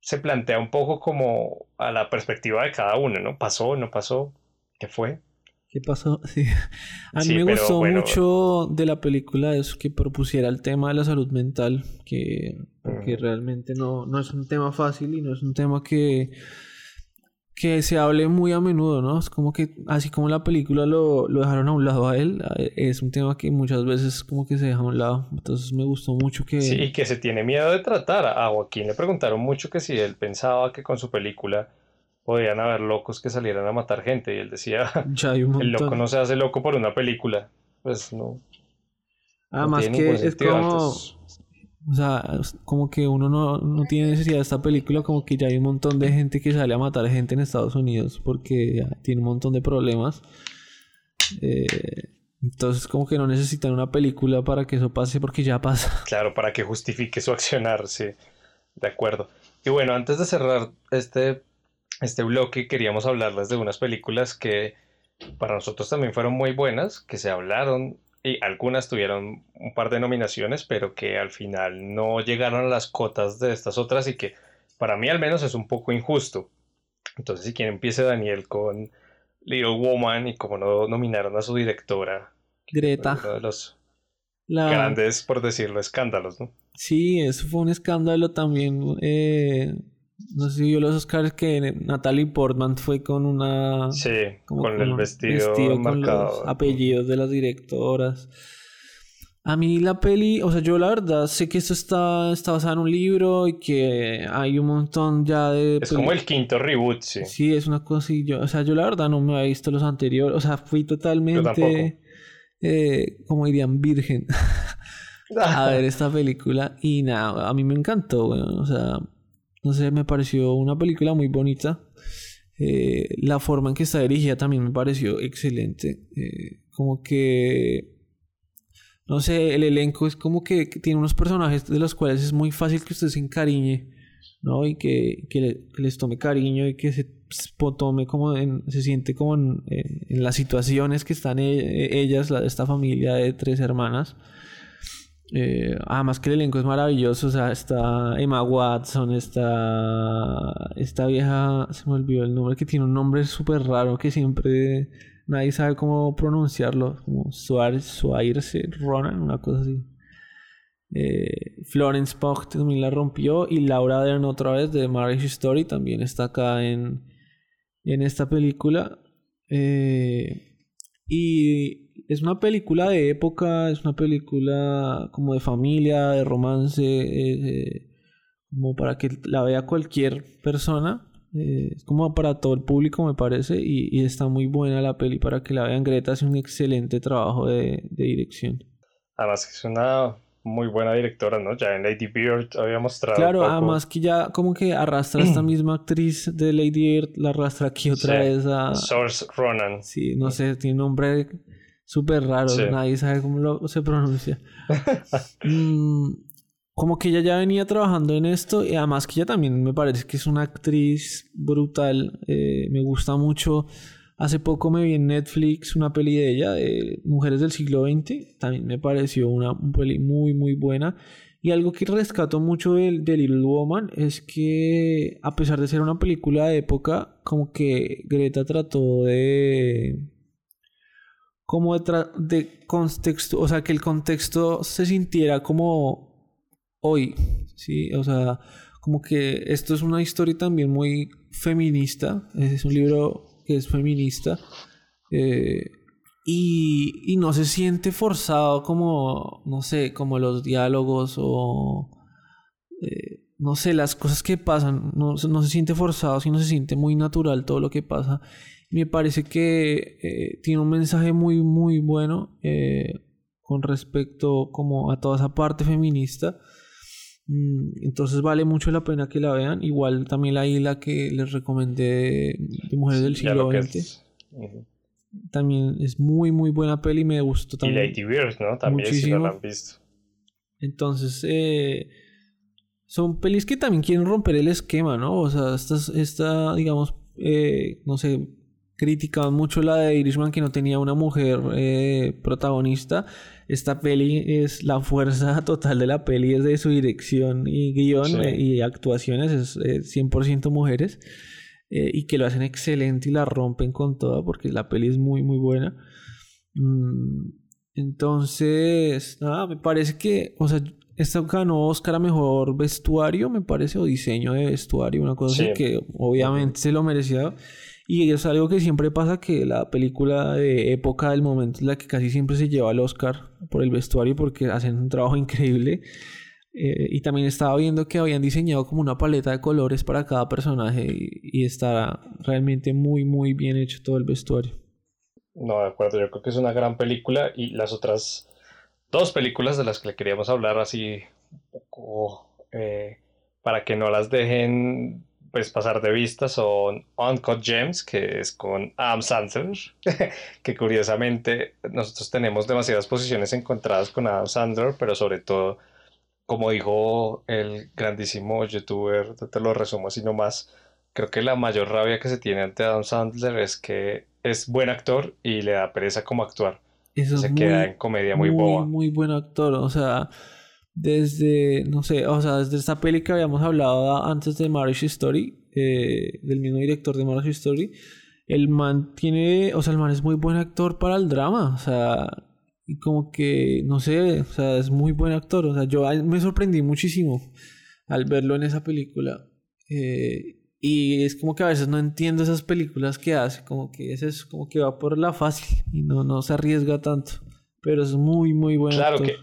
se plantea un poco como a la perspectiva de cada uno, ¿no? ¿Pasó? ¿No pasó? ¿Qué fue? ¿Qué pasó? Sí. A mí me gustó mucho de la película eso que propusiera el tema de la salud mental, que porque realmente no, no es un tema fácil y no es un tema que, que se hable muy a menudo, ¿no? Es como que, así como la película lo, lo dejaron a un lado a él, es un tema que muchas veces como que se deja a un lado. Entonces me gustó mucho que... Sí, y que se tiene miedo de tratar. A Joaquín le preguntaron mucho que si él pensaba que con su película podían haber locos que salieran a matar gente. Y él decía, el loco no se hace loco por una película. Pues no. Además que es como... O sea, como que uno no, no, tiene necesidad de esta película, como que ya hay un montón de gente que sale a matar gente en Estados Unidos porque tiene un montón de problemas. Eh, entonces como que no necesitan una película para que eso pase porque ya pasa. Claro, para que justifique su accionar, sí. De acuerdo. Y bueno, antes de cerrar este este bloque queríamos hablarles de unas películas que para nosotros también fueron muy buenas, que se hablaron y algunas tuvieron un par de nominaciones, pero que al final no llegaron a las cotas de estas otras y que para mí al menos es un poco injusto. Entonces, si quieren, empiece Daniel con Little Woman y como no nominaron a su directora. Greta. Uno de los grandes, por decirlo, escándalos, ¿no? Sí, eso fue un escándalo también. Eh, no sé si vio los Oscars que Natalie Portman fue con una. Sí, con, el vestido, con los apellidos de las directoras. A mí la peli, o sea, yo la verdad sé que esto está, está basado en un libro y que hay un montón ya de... Es como el quinto reboot, sí. Sí, es una cosa y yo, o sea, yo la verdad no me había visto los anteriores, o sea, fui totalmente, eh, como dirían, virgen a ver esta película y nada, a mí me encantó, bueno, o sea, no sé, me pareció una película muy bonita. Eh, la forma en que está dirigida también me pareció excelente. Eh, como que. No sé, el elenco es como que, tiene unos personajes de los cuales es muy fácil que usted se encariñe, ¿no? Y que, les tome cariño y que se tome como se siente como en, las situaciones que están e, ellas, la, esta familia de tres hermanas. Eh, además que el elenco es maravilloso, o sea, está Emma Watson, está esta vieja, se me olvidó el nombre, que tiene un nombre súper raro que siempre nadie sabe cómo pronunciarlo, como Suárez, Ronan, una cosa así. Eh, Florence Pugh también la rompió y Laura Dern otra vez de Marriage Story también está acá en, en esta película. Eh, y es una película de época, es una película como de familia, de romance, eh, como para que la vea cualquier persona. Eh, es como para todo el público, me parece, y, está muy buena la peli para que la vean. Greta hace un excelente trabajo de, de dirección. Además que es una muy buena directora, ¿no? Ya en Lady Bird había mostrado. Claro, además que ya como que arrastra a esta misma actriz de Lady Bird, la arrastra aquí otra vez a. Source Ronan. Sí, no sé, tiene nombre súper raro, nadie sabe cómo lo, se pronuncia. Mm, como que ella ya venía trabajando en esto y además que ella también me parece que es una actriz brutal, eh, me gusta mucho. Hace poco me vi en Netflix una peli de ella, de Mujeres del siglo XX, también me pareció una, peli muy muy buena. Y algo que rescato mucho de, de, Little Woman es que a pesar de ser una película de época, como que Greta trató de como de, de contexto, o sea, que el contexto se sintiera como hoy, ¿sí? O sea, como que esto es una historia también muy feminista, es un libro que es feminista, eh, y, y, no se siente forzado como, no sé, como los diálogos o, eh, no sé, las cosas que pasan, no, no se siente forzado, sino se siente muy natural todo lo que pasa me parece que eh, tiene un mensaje muy, muy bueno eh, con respecto como a toda esa parte feminista. Mm, entonces vale mucho la pena que la vean. Igual también la isla que les recomendé de Mujeres del siglo XX. También es muy, muy buena peli. Me gustó también. Y Lady Bird, ¿no? También si no la han visto. Entonces, eh, son pelis que también quieren romper el esquema, ¿no? O sea, esta, esta digamos, no sé, criticaban mucho la de Irishman que no tenía una mujer eh, protagonista. Esta peli es la fuerza total de la peli, es de su dirección y guion eh, y actuaciones, es 100% mujeres. Eh, y que lo hacen excelente y la rompen con toda porque la peli es muy muy buena. Mm, entonces, nada, me parece que, o sea, esta ganó Oscar a mejor vestuario, me parece, o diseño de vestuario, una cosa así que obviamente se lo merecía. Y es algo que siempre pasa que la película de época del momento es la que casi siempre se lleva al Oscar por el vestuario porque hacen un trabajo increíble. Eh, y también estaba viendo que habían diseñado como una paleta de colores para cada personaje y, está realmente muy muy bien hecho todo el vestuario. No, de acuerdo, yo creo que es una gran película y las otras dos películas de las que le queríamos hablar así un poco eh, para que no las dejen pues pasar de vista son Uncut Gems, que es con Adam Sandler, que curiosamente nosotros tenemos demasiadas posiciones encontradas con Adam Sandler, pero sobre todo, como dijo el grandísimo youtuber, te lo resumo así nomás, creo que la mayor rabia que se tiene ante Adam Sandler es que es buen actor y le da pereza como actuar. se queda en comedia muy, muy boba. Muy buen actor, o sea desde, no sé, o sea, desde esta peli que habíamos hablado antes de Marriage Story, eh, del mismo director de Marriage Story, el man tiene, o sea, el man es muy buen actor para el drama, o sea, y como que, no sé, o sea, es muy buen actor, o sea, yo me sorprendí muchísimo al verlo en esa película. Eh, y es como que a veces no entiendo esas películas que hace, como que es como que va por la fácil y no, no se arriesga tanto. Pero es muy, muy bueno. Claro que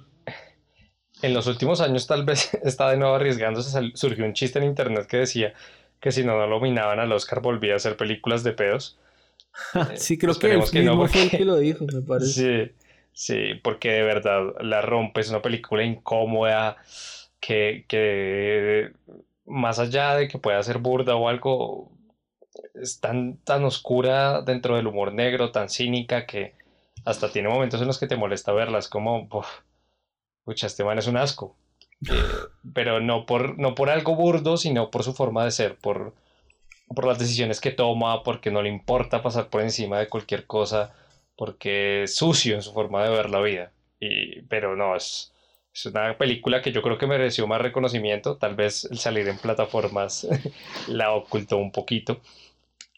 en los últimos años tal vez está de nuevo arriesgándose. Surgió un chiste en internet que decía que si no, no nominaban al Oscar volvía a hacer películas de pedos. sí, creo que, que no, fue el que lo dijo, me parece. Sí, sí, porque de verdad la rompe, es una película incómoda que, que más allá de que pueda ser burda o algo, es tan, tan oscura dentro del humor negro, tan cínica que hasta tiene momentos en los que te molesta verlas, como pucha, este man es un asco. Eh, pero no por, no por algo burdo, sino por su forma de ser, por, por las decisiones que toma, porque no le importa pasar por encima de cualquier cosa, porque es sucio en su forma de ver la vida. Y, pero no, es, es una película que yo creo que mereció más reconocimiento, tal vez el salir en plataformas la ocultó un poquito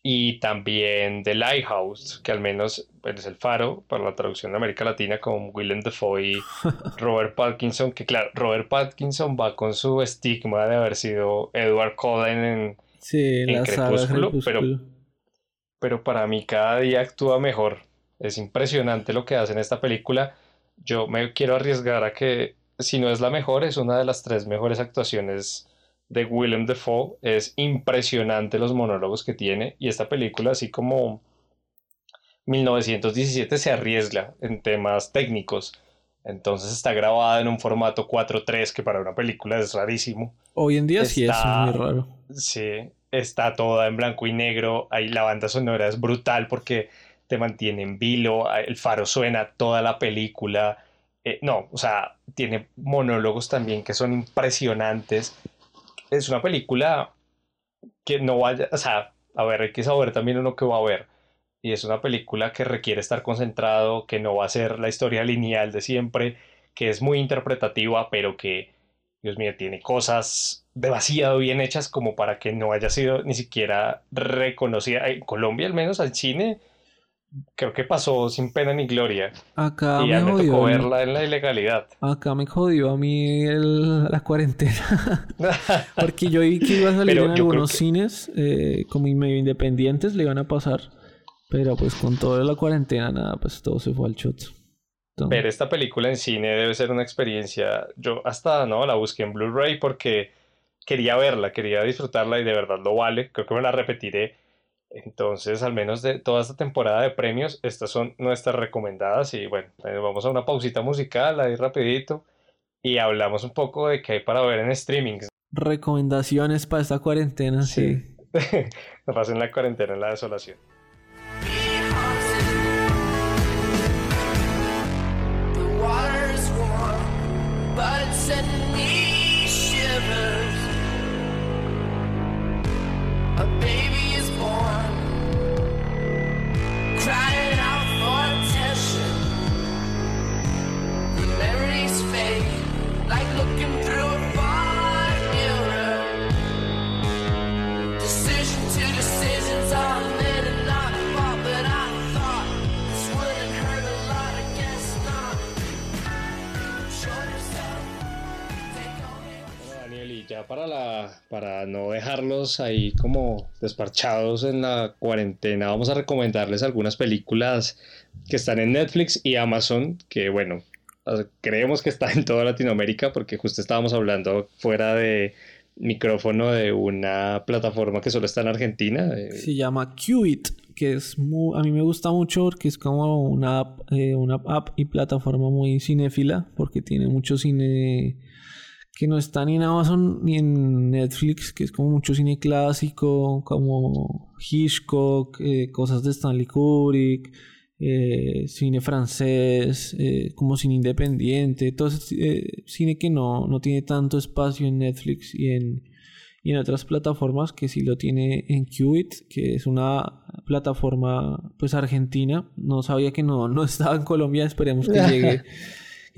y también The Lighthouse, que al menos es el faro para la traducción de América Latina con Willem Dafoe y Robert Pattinson, que claro, Robert Pattinson va con su estigma de haber sido Edward Cullen en, sí, Crepúsculo, pero, pero para mí cada día actúa mejor. Es impresionante lo que hace en esta película. Yo me quiero arriesgar a que, si no es la mejor, es una de las tres mejores actuaciones de Willem Dafoe. Es impresionante los monólogos que tiene. Y esta película, así como 1917, se arriesga en temas técnicos. Entonces está grabada en un formato 4.3 que para una película es rarísimo. Hoy en día sí es muy raro. Sí, está toda en blanco y negro. Ahí la banda sonora es brutal porque te mantiene en vilo. El faro suena toda la película. Eh, no, o sea, tiene monólogos también que son impresionantes. Es una película que no vaya, o sea, a ver, hay que saber también uno que va a ver y es una película que requiere estar concentrado, que no va a ser la historia lineal de siempre, que es muy interpretativa, pero que, Dios mío, tiene cosas demasiado bien hechas como para que no haya sido ni siquiera reconocida. En Colombia, al menos al cine, creo que pasó sin pena ni gloria. Acá y me, me tocó verla en la ilegalidad. Acá me jodió a mí la cuarentena. Porque yo vi que iba a salir en algunos cines eh, como medio independientes, le iban a pasar. Pero pues con toda la cuarentena, nada, pues todo se fue al choto. Ver esta película en cine debe ser una experiencia. Yo hasta no la busqué en Blu-ray porque quería verla, quería disfrutarla y de verdad lo vale. Creo que me la repetiré. Entonces, al menos de toda esta temporada de premios, estas son nuestras recomendadas. Y bueno, eh, vamos a una pausita musical ahí rapidito y hablamos un poco de qué hay para ver en streaming. Recomendaciones para esta cuarentena, sí. sí. no pasen la cuarentena en la desolación. Para, no dejarlos ahí como desparchados en la cuarentena, vamos a recomendarles algunas películas que están en Netflix y Amazon, que bueno, creemos que está en toda Latinoamérica porque justo estábamos hablando fuera de micrófono de una plataforma que solo está en Argentina. Eh. Se llama Qit, que es muy, a mí me gusta mucho porque es como una app, eh, una app y plataforma muy cinéfila porque tiene mucho cine que no está ni en Amazon ni en Netflix, que es como mucho cine clásico, como Hitchcock, eh, cosas de Stanley Kubrick, eh, cine francés, eh, como cine independiente, todo ese cine que no, no tiene tanto espacio en Netflix y en, y en otras plataformas que sí lo tiene en Qubit, que es una plataforma pues argentina. No sabía que no, no estaba en Colombia, esperemos que llegue.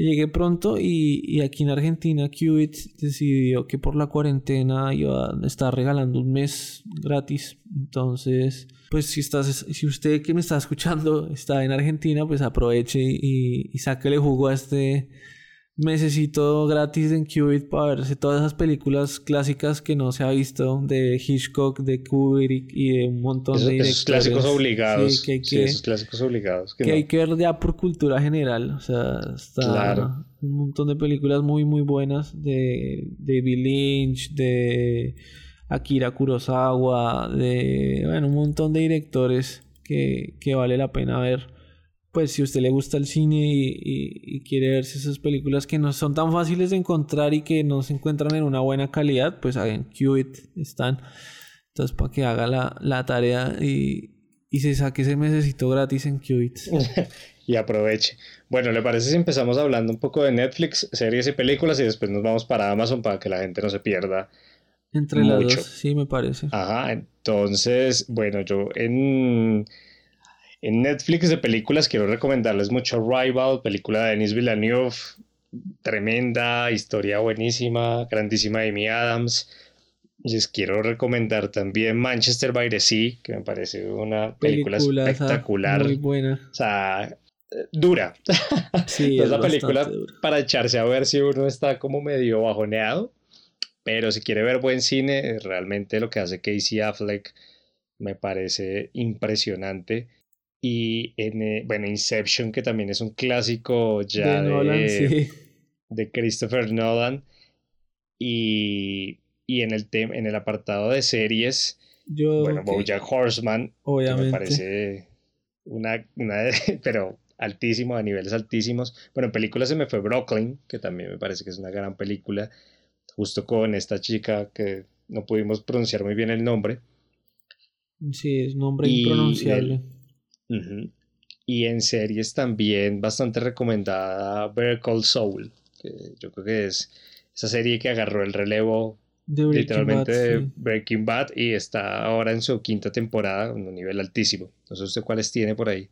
Llegué pronto y, aquí en Argentina Qubit decidió que por la cuarentena iba a estar regalando un mes gratis. Entonces, pues si estás, si usted que me está escuchando está en Argentina, pues aproveche y, y sáquele jugo a este necesito gratis en Qubit para verse todas esas películas clásicas que no se ha visto de Hitchcock, de Kubrick y de un montón de directores. Esos clásicos obligados. que hay que, esos clásicos obligados. Que, hay que ver ya por cultura general. O sea, está un montón de películas muy, muy buenas de David Lynch, de Akira Kurosawa, de, bueno, un montón de directores que, que vale la pena ver pues si a usted le gusta el cine y, quiere verse esas películas que no son tan fáciles de encontrar y que no se encuentran en una buena calidad, pues en Qubit están. Entonces, para que haga la, tarea y, se saque ese mesecito gratis en Qubit. y aproveche. Bueno, ¿le parece si empezamos hablando un poco de Netflix, series y películas y después nos vamos para Amazon para que la gente no se pierda? Entre las dos, sí, me parece. Ajá, entonces, bueno, yo en en Netflix de películas quiero recomendarles mucho Rival, película de Denis Villeneuve, tremenda, historia buenísima, grandísima de Amy Adams. Les quiero recomendar también Manchester by the Sea, que me parece una película espectacular. Muy buena. O sea, dura. Sí, es la película para echarse a ver si uno está como medio bajoneado. Pero si quiere ver buen cine, realmente lo que hace Casey Affleck me parece impresionante Y en, eh, bueno, Inception, que también es un clásico ya de, de, Christopher Nolan. Y, y en, el en el apartado de series, Yo, bueno, Bojack Horseman, Obviamente. me parece una, una pero altísimo, a niveles altísimos. Bueno, en películas se me fue Brooklyn, que también me parece que es una gran película, justo con esta chica que no pudimos pronunciar muy bien el nombre. Sí, es un nombre impronunciable. Y en series también bastante recomendada Better Call Soul, que yo creo que es esa serie que agarró el relevo literalmente de Breaking Bad y está ahora en su quinta temporada, en un nivel altísimo. No sé usted cuáles tiene por ahí.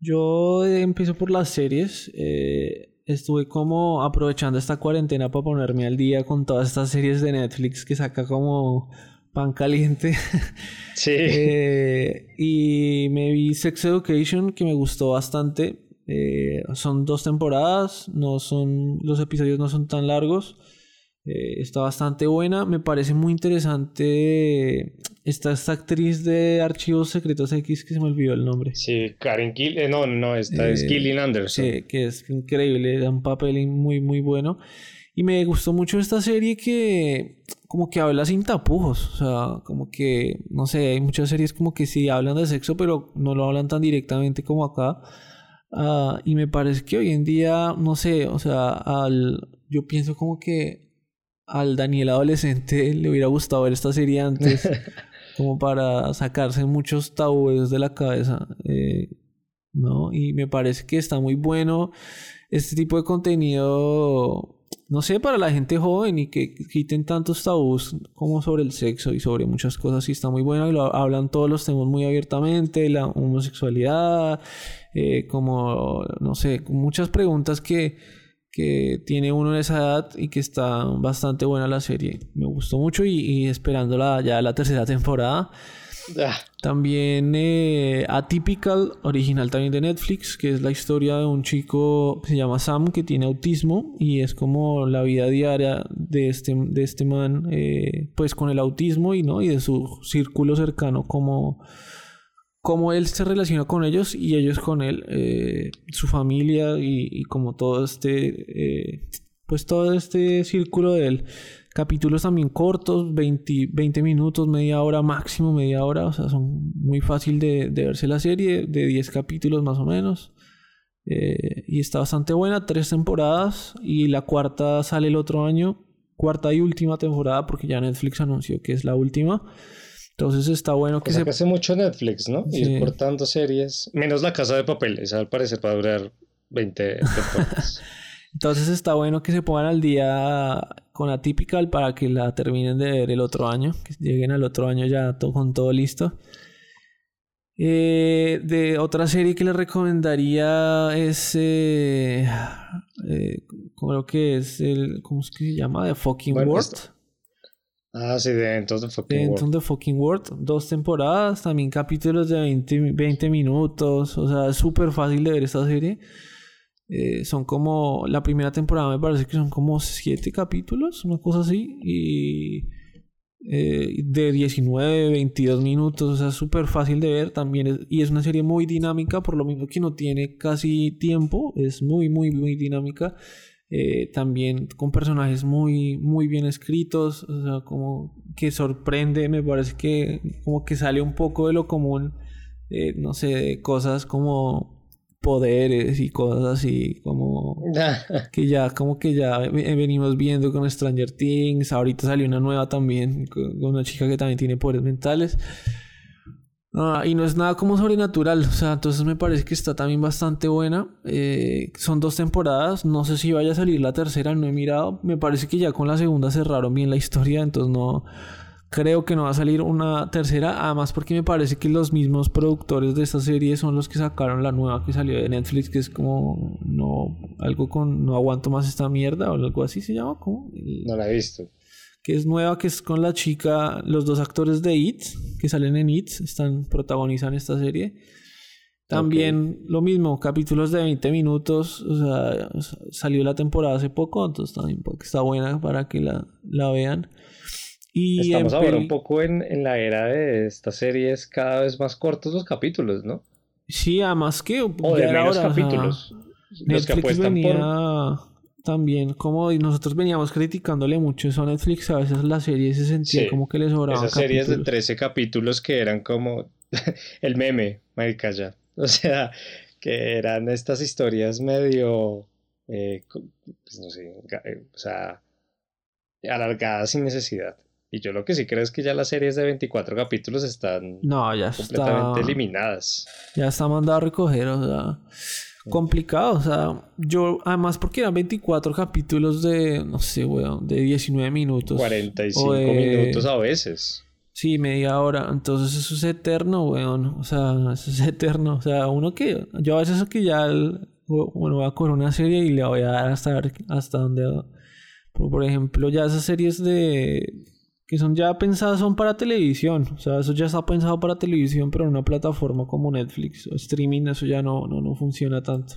Yo empiezo por las series. Eh, estuve como aprovechando esta cuarentena para ponerme al día con todas estas series de Netflix que saca como pan caliente. Sí. Eh, y me vi Sex Education que me gustó bastante. Eh, son dos temporadas, no son, los episodios no son tan largos. Eh, está bastante buena. Me parece muy interesante esta, esta actriz de Archivos Secretos X que se me olvidó el nombre. Sí, Karen Gill. Eh, no, no, esta es Gillian Anderson. Sí, que es increíble, da un papel muy, muy bueno. Y me gustó mucho esta serie que como que habla sin tapujos. O sea, como que, no sé, hay muchas series como que sí hablan de sexo, pero no lo hablan tan directamente como acá. Ah, y me parece que hoy en día, no sé, o sea, al, yo pienso como que al Daniel adolescente le hubiera gustado ver esta serie antes, como para sacarse muchos tabúes de la cabeza, eh, ¿no? Y me parece que está muy bueno este tipo de contenido, no sé, para la gente joven y que quiten tantos tabús como sobre el sexo y sobre muchas cosas, y está muy bueno, y lo hablan todos los temas muy abiertamente, la homosexualidad, eh, como, no sé, muchas preguntas que que tiene uno en esa edad y que está bastante buena la serie. Me gustó mucho y, esperándola ya la tercera temporada. Ah. También eh, Atypical, original también de Netflix, que es la historia de un chico que se llama Sam, que tiene autismo y es como la vida diaria de este, de este man, eh, pues con el autismo y, ¿no? y de su círculo cercano como cómo él se relaciona con ellos y ellos con él, eh, su familia y, como todo este, eh, pues todo este círculo de él. Capítulos también cortos, 20, 20, minutos, media hora, máximo media hora, o sea, son muy fácil de, verse la serie, de 10 capítulos más o menos. Eh, y está bastante buena, tres temporadas y la cuarta sale el otro año, cuarta y última temporada porque ya Netflix anunció que es la última. Entonces está bueno que se... hace mucho Netflix, ¿no? Ir cortando series. Menos La Casa de Papel. Esa al parecer va a durar 20 temporadas. Entonces está bueno que se pongan al día con Atypical para que la terminen de ver el otro año. Que lleguen al otro año ya con todo listo. Eh, de otra serie que les recomendaría es... Eh, eh, creo que es el... ¿Cómo es que se llama? The Fucking World. Ah, sí, de the Fucking World. the Fucking World. Dos temporadas, también capítulos de 20, 20 minutos. O sea, es súper fácil de ver esta serie. Eh, son como. La primera temporada me parece que son como siete capítulos, una cosa así. Y. Eh, de 19, 22 minutos, o sea, súper fácil de ver también. y es una serie muy dinámica, por lo mismo que no tiene casi tiempo. Es muy, muy, muy dinámica. Eh, también con personajes muy, muy bien escritos, o sea, como que sorprende, me parece que como que sale un poco de lo común, eh, no sé, cosas como poderes y cosas así, como que ya, como que ya venimos viendo con Stranger Things, ahorita salió una nueva también, con una chica que también tiene poderes mentales. Ah, y no es nada como sobrenatural, o sea, entonces me parece que está también bastante buena. Eh, son dos temporadas, no sé si vaya a salir la tercera, no he mirado. Me parece que ya con la segunda cerraron bien la historia, entonces no creo que no va a salir una tercera. Además, porque me parece que los mismos productores de esta serie son los que sacaron la nueva que salió de Netflix, que es como no algo con no aguanto más esta mierda o algo así se llama. ¿cómo? No la he visto que es nueva, que es con la chica, los dos actores de It, que salen en It, están protagonizan esta serie. También lo mismo, capítulos de 20 minutos, o sea, salió la temporada hace poco, entonces también está buena para que la, la vean. Y Estamos ahora un poco en, en, la era de estas series cada vez más cortos los capítulos, ¿no? Sí, además que... O de menos capítulos. los que apuestan venía también, como nosotros veníamos criticándole mucho eso a Netflix, a veces la serie se sentía como que les sobraban Esas series de 13 capítulos que eran como el meme, marica ya. O sea, que eran estas historias medio... Eh, pues no sé, eh, o sea, alargadas sin necesidad. Y yo lo que sí creo es que ya las series de 24 capítulos están no, ya completamente eliminadas. Ya está mandado a recoger, o sea, complicado, o sea, yo además porque eran 24 capítulos de, no sé, weón, de 19 minutos. 45 minutos a veces. Sí, media hora, entonces eso es eterno, weón, o sea, eso es eterno, o sea, uno que, yo a veces que ya, bueno, voy a correr una serie y le voy a dar hasta, hasta donde, por ejemplo, ya esas series de que son ya pensadas son para televisión, o sea, eso ya está pensado para televisión, pero en una plataforma como Netflix o streaming eso ya no, no, no funciona tanto.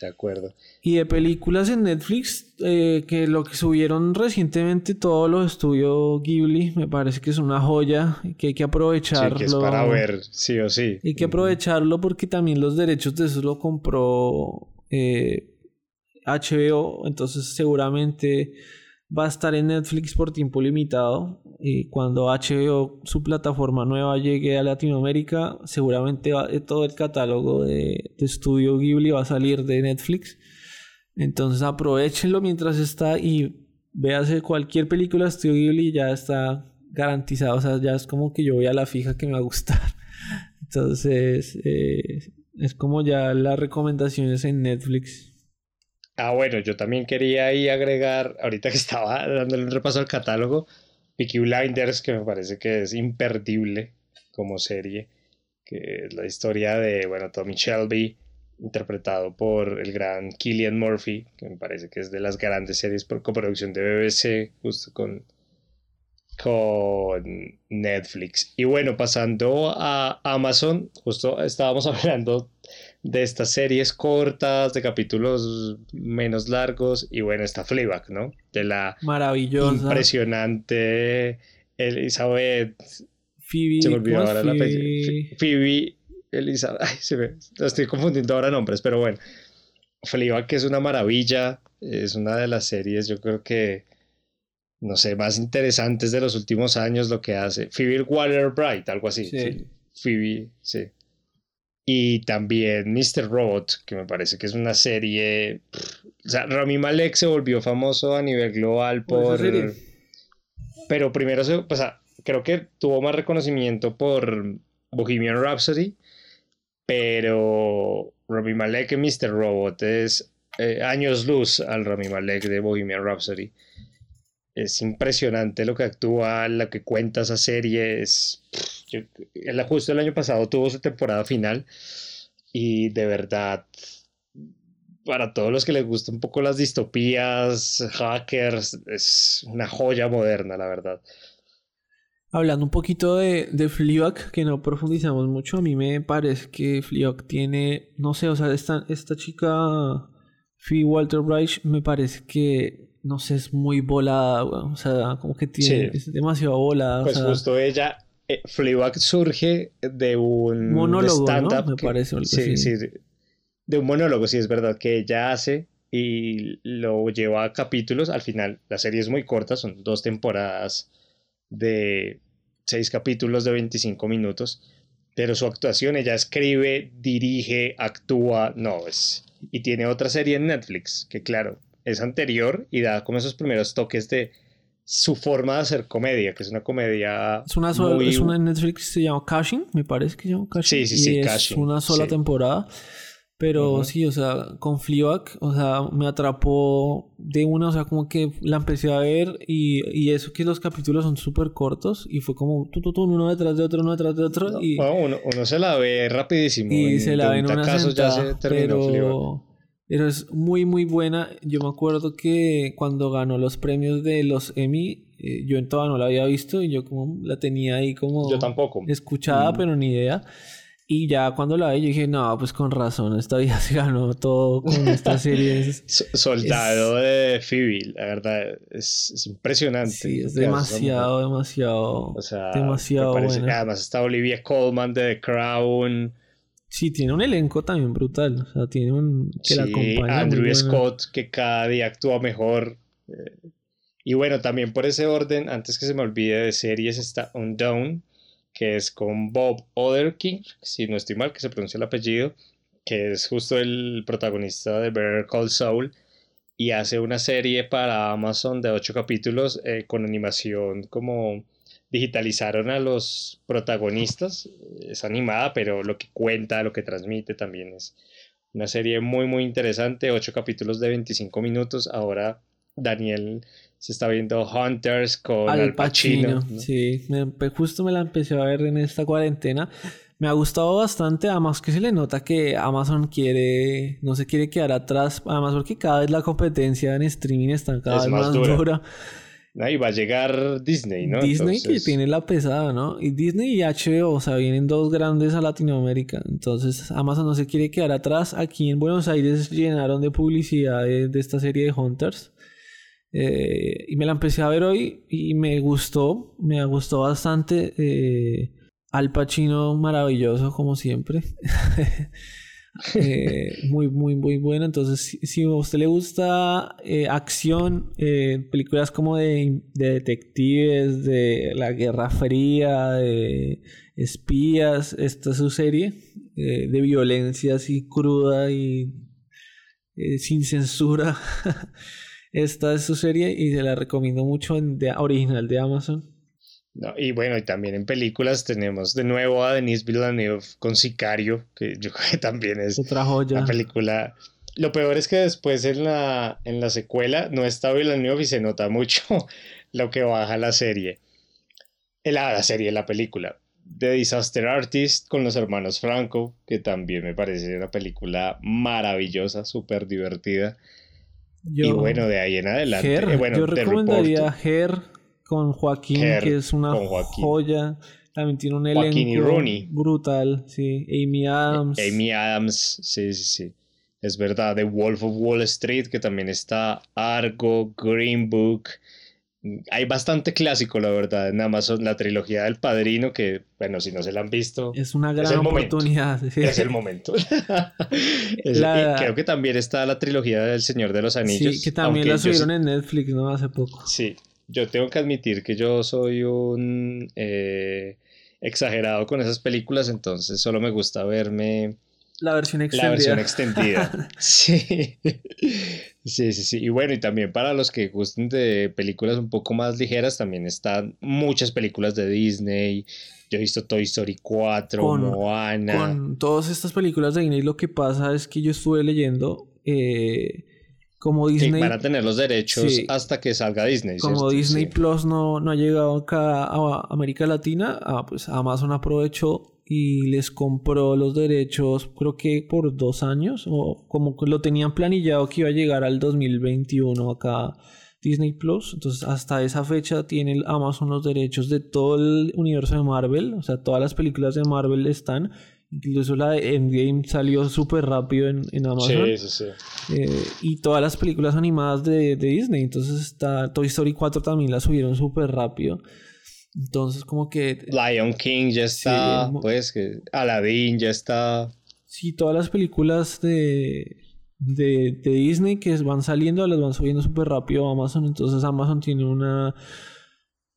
De acuerdo. Y de películas en Netflix, eh, que lo que subieron recientemente todos los estudios Ghibli, me parece que es una joya, que hay que aprovecharlo. Sí, que es para ver, sí o sí. Hay que aprovecharlo porque también los derechos de eso lo compró HBO, eh, entonces seguramente va a estar en Netflix por tiempo limitado y cuando HBO, su plataforma nueva, llegue a Latinoamérica, seguramente todo el catálogo de, de Studio Ghibli va a salir de Netflix. Entonces aprovechenlo mientras está y véase cualquier película de Studio Ghibli ya está garantizado, o sea, ya es como que yo voy a la fija que me va a gustar. Entonces, eh, es como ya las recomendaciones en Netflix. Ah, bueno, yo también quería ahí agregar, ahorita que estaba dándole un repaso al catálogo, Peaky Blinders, que me parece que es imperdible como serie, que es la historia de, bueno, Tommy Shelby, interpretado por el gran Killian Murphy, que me parece que es de las grandes series por coproducción de BBC, justo con, con Netflix. Y bueno, pasando a Amazon, justo estábamos hablando de estas series cortas, de capítulos menos largos, y bueno, está Fleabag, ¿no? De la maravillosa, impresionante Elizabeth. Phoebe, se me olvidó ahora la Phoebe Elizabeth. Ay, se me estoy confundiendo ahora nombres, pero bueno. Fleabag que es una maravilla, es una de las series, yo creo que no sé, más interesantes de los últimos años lo que hace. Phoebe Waller-Bright, algo así. Sí. Phoebe, sí. Y también Mr. Robot, que me parece que es una serie. O sea, Rami Malek se volvió famoso a nivel global por. Pero primero se. O sea, creo que tuvo más reconocimiento por Bohemian Rhapsody. Pero Rami Malek y Mr. Robot es eh, años luz al Rami Malek de Bohemian Rhapsody. Es impresionante lo que actúa, lo que cuenta esa serie. Es, el, justo el año pasado tuvo su temporada final y de verdad, para todos los que les gustan un poco las distopías, hackers, es una joya moderna, la verdad. Hablando un poquito de, de Fleabag, que no profundizamos mucho, a mí me parece que Fleabag tiene, no sé, o sea, esta, esta chica, Phoebe Walter Bright, me parece que no sé, es muy volada, O sea, como que tiene, es demasiado volada. Pues justo ella, eh, Fleabag surge de un monólogo, stand-up. Me parece. Sí, sí, de un monólogo, sí, es verdad, que ella hace y lo lleva a capítulos. Al final, la serie es muy corta, son dos temporadas de seis capítulos de 25 minutos. Pero su actuación, ella escribe, dirige, actúa, no, es... Y tiene otra serie en Netflix, que claro, es anterior y da como esos primeros toques de su forma de hacer comedia, que es una comedia. Es una sola, es una en Netflix se llama Cashing, me parece que se llama Cashing. Sí, sí, sí, y Es una sola temporada. Pero sí, o sea, con Fleabag, o sea, me atrapó de una, o sea, como que la empecé a ver y, y eso que los capítulos son súper cortos y fue como tú, tú, tú, uno detrás de otro, uno detrás de otro. y, uno, uno, se la ve rapidísimo. Y se la ve en una casos ya se terminó pero... Pero es muy, muy buena. Yo me acuerdo que cuando ganó los premios de los Emmy, eh, yo en toda no la había visto y yo como la tenía ahí como... Yo tampoco. Escuchada, mm. pero ni idea. Y ya cuando la vi, yo dije, no, pues con razón, esta vida se ganó todo con esta serie. Soldado de Phoebe, la verdad, es, impresionante. Sí, es demasiado, demasiado, o sea, demasiado además está Olivia Colman de The Crown, Sí, tiene un elenco también brutal. O sea, tiene un. Que la acompaña Andrew Scott, que cada día actúa mejor. Eh, y bueno, también por ese orden, antes que se me olvide de series, está Undown, que es con Bob Otherking, si no estoy mal, que se pronuncia el apellido, que es justo el protagonista de Better Call Saul, y hace una serie para Amazon de ocho capítulos eh, con animación como digitalizaron a los protagonistas. Es animada, pero lo que cuenta, lo que transmite también es una serie muy, muy interesante. Ocho capítulos de 25 minutos. Ahora Daniel se está viendo Hunters con Al Pacino. Sí, justo me la empecé a ver en esta cuarentena. Me ha gustado bastante, además que se le nota que Amazon quiere, no se quiere quedar atrás, además porque cada vez la competencia en streaming está cada vez más, dura. Ahí va a llegar Disney, ¿no? Disney que tiene la pesada, ¿no? Y Disney y HBO, o sea, vienen dos grandes a Latinoamérica. Entonces, Amazon no se quiere quedar atrás. Aquí en Buenos Aires llenaron de publicidad de, esta serie de Hunters. Eh, y me la empecé a ver hoy y me gustó, me gustó bastante. Eh, Al Pacino maravilloso, como siempre. Eh, muy, muy, muy bueno. Entonces, si, a usted le gusta eh, acción, eh, películas como de, detectives, de la Guerra Fría, de espías, esta es su serie de violencia así cruda y sin censura. esta es su serie y se la recomiendo mucho en original de Amazon. No, y bueno, y también en películas tenemos de nuevo a Denise Villeneuve con Sicario, que yo creo que también es Otra joya. una película. Lo peor es que después en la, en la secuela no está Villeneuve y se nota mucho lo que baja la serie. La, la serie, la película. The Disaster Artist con los hermanos Franco, que también me parece una película maravillosa, súper divertida. y bueno, de ahí en adelante. Eh, bueno, yo recomendaría Her con Joaquín, que es una joya. También tiene un elenco brutal, sí. Amy Adams. Amy Adams, sí, sí, sí. Es verdad, The Wolf of Wall Street, que también está Argo, Green Book. Hay bastante clásico, la verdad, en Amazon, la trilogía del Padrino, que, bueno, si no se la han visto... Es una gran oportunidad. Es el momento. creo que también está la trilogía del Señor de los Anillos. Sí, que también la subieron en Netflix, ¿no? Hace poco. Sí, yo tengo que admitir que yo soy un eh, exagerado con esas películas, entonces solo me gusta verme la versión extendida. La versión extendida. sí. Sí, sí, sí. Y bueno, y también para los que gusten de películas un poco más ligeras, también están muchas películas de Disney. Yo he visto Toy Story 4, Moana. Con todas estas películas de Disney, lo que pasa es que yo estuve leyendo eh, como Disney. van a tener los derechos hasta que salga Disney. Como Disney Plus no, no ha llegado acá a América Latina, ah, pues Amazon aprovechó y les compró los derechos, creo que por dos años, o como lo tenían planillado que iba a llegar al 2021 acá Disney Plus. Entonces, hasta esa fecha tiene Amazon los derechos de todo el universo de Marvel, o sea, todas las películas de Marvel están Incluso la de Endgame salió súper rápido en, en, Amazon. Sí, sí, sí. Eh, y todas las películas animadas de, de, Disney. Entonces está Toy Story 4 también la subieron súper rápido. Entonces como que... Lion King ya está. pues que Aladdin ya está. Sí, todas las películas de, de, de Disney que van saliendo las van subiendo súper rápido a Amazon. Entonces Amazon tiene una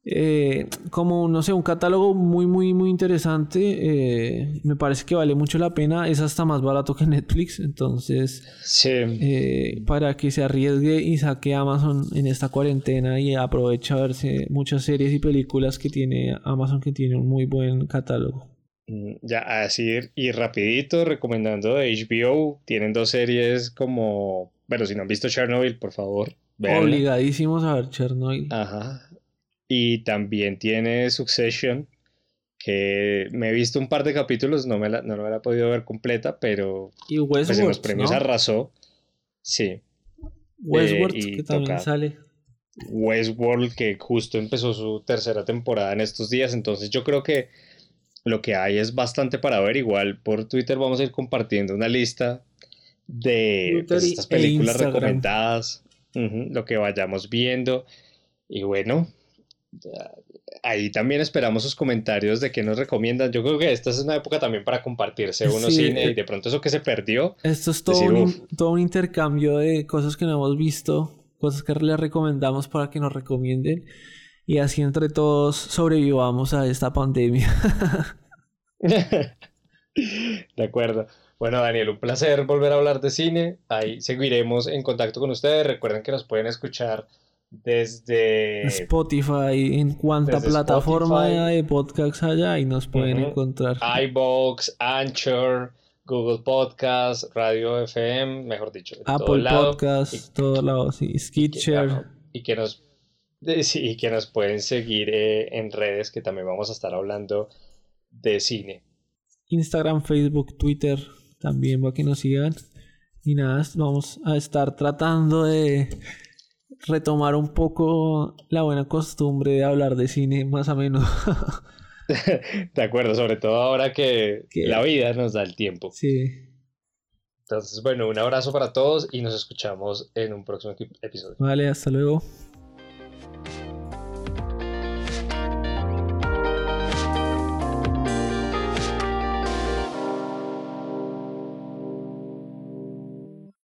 eh, como, no sé, un catálogo muy, muy, muy interesante. Eh, me parece que vale mucho la pena. Es hasta más barato que Netflix. Entonces, eh, para que se arriesgue y saque Amazon en esta cuarentena y aproveche a verse muchas series y películas que tiene Amazon, que tiene un muy buen catálogo. Mm, ya, así y rapidito, recomendando HBO, tienen dos series como, bueno, si no han visto Chernobyl, por favor. Obligadísimos a ver Chernobyl. Ajá, y también tiene Succession, que me he visto un par de capítulos, no me la, no me la he podido ver completa, pero y pues en los premios arrasó. Sí. Westworld, eh, que también sale. Westworld, que justo empezó su tercera temporada en estos días, entonces yo creo que lo que hay es bastante para ver. Igual por Twitter vamos a ir compartiendo una lista de pues, estas e películas recomendadas, lo que vayamos viendo. Y bueno, ahí también esperamos sus comentarios de qué nos recomiendan. Yo creo que esta es una época también para compartirse uno cine y eh, de pronto eso que se perdió. Esto es todo, un, todo un intercambio de cosas que no hemos visto, cosas que les recomendamos para que nos recomienden y así entre todos sobrevivamos a esta pandemia. de acuerdo. Bueno, Daniel, un placer volver a hablar de cine. Ahí seguiremos en contacto con ustedes. Recuerden que nos pueden escuchar desde Spotify, en cuánta plataforma de podcasts allá y nos pueden encontrar. iBox, Anchor, Google Podcast, Radio FM, mejor dicho, Apple Podcast, todo lado, sí, Skitcher. Y que, nos sí, que nos pueden seguir eh, en redes que también vamos a estar hablando de cine. Instagram, Facebook, Twitter, también para que nos sigan. Y nada, vamos a estar tratando de retomar un poco la buena costumbre de hablar de cine más o menos. de acuerdo, sobre todo ahora que, la vida nos da el tiempo. Sí. Entonces, bueno, un abrazo para todos y nos escuchamos en un próximo episodio. Vale, hasta luego.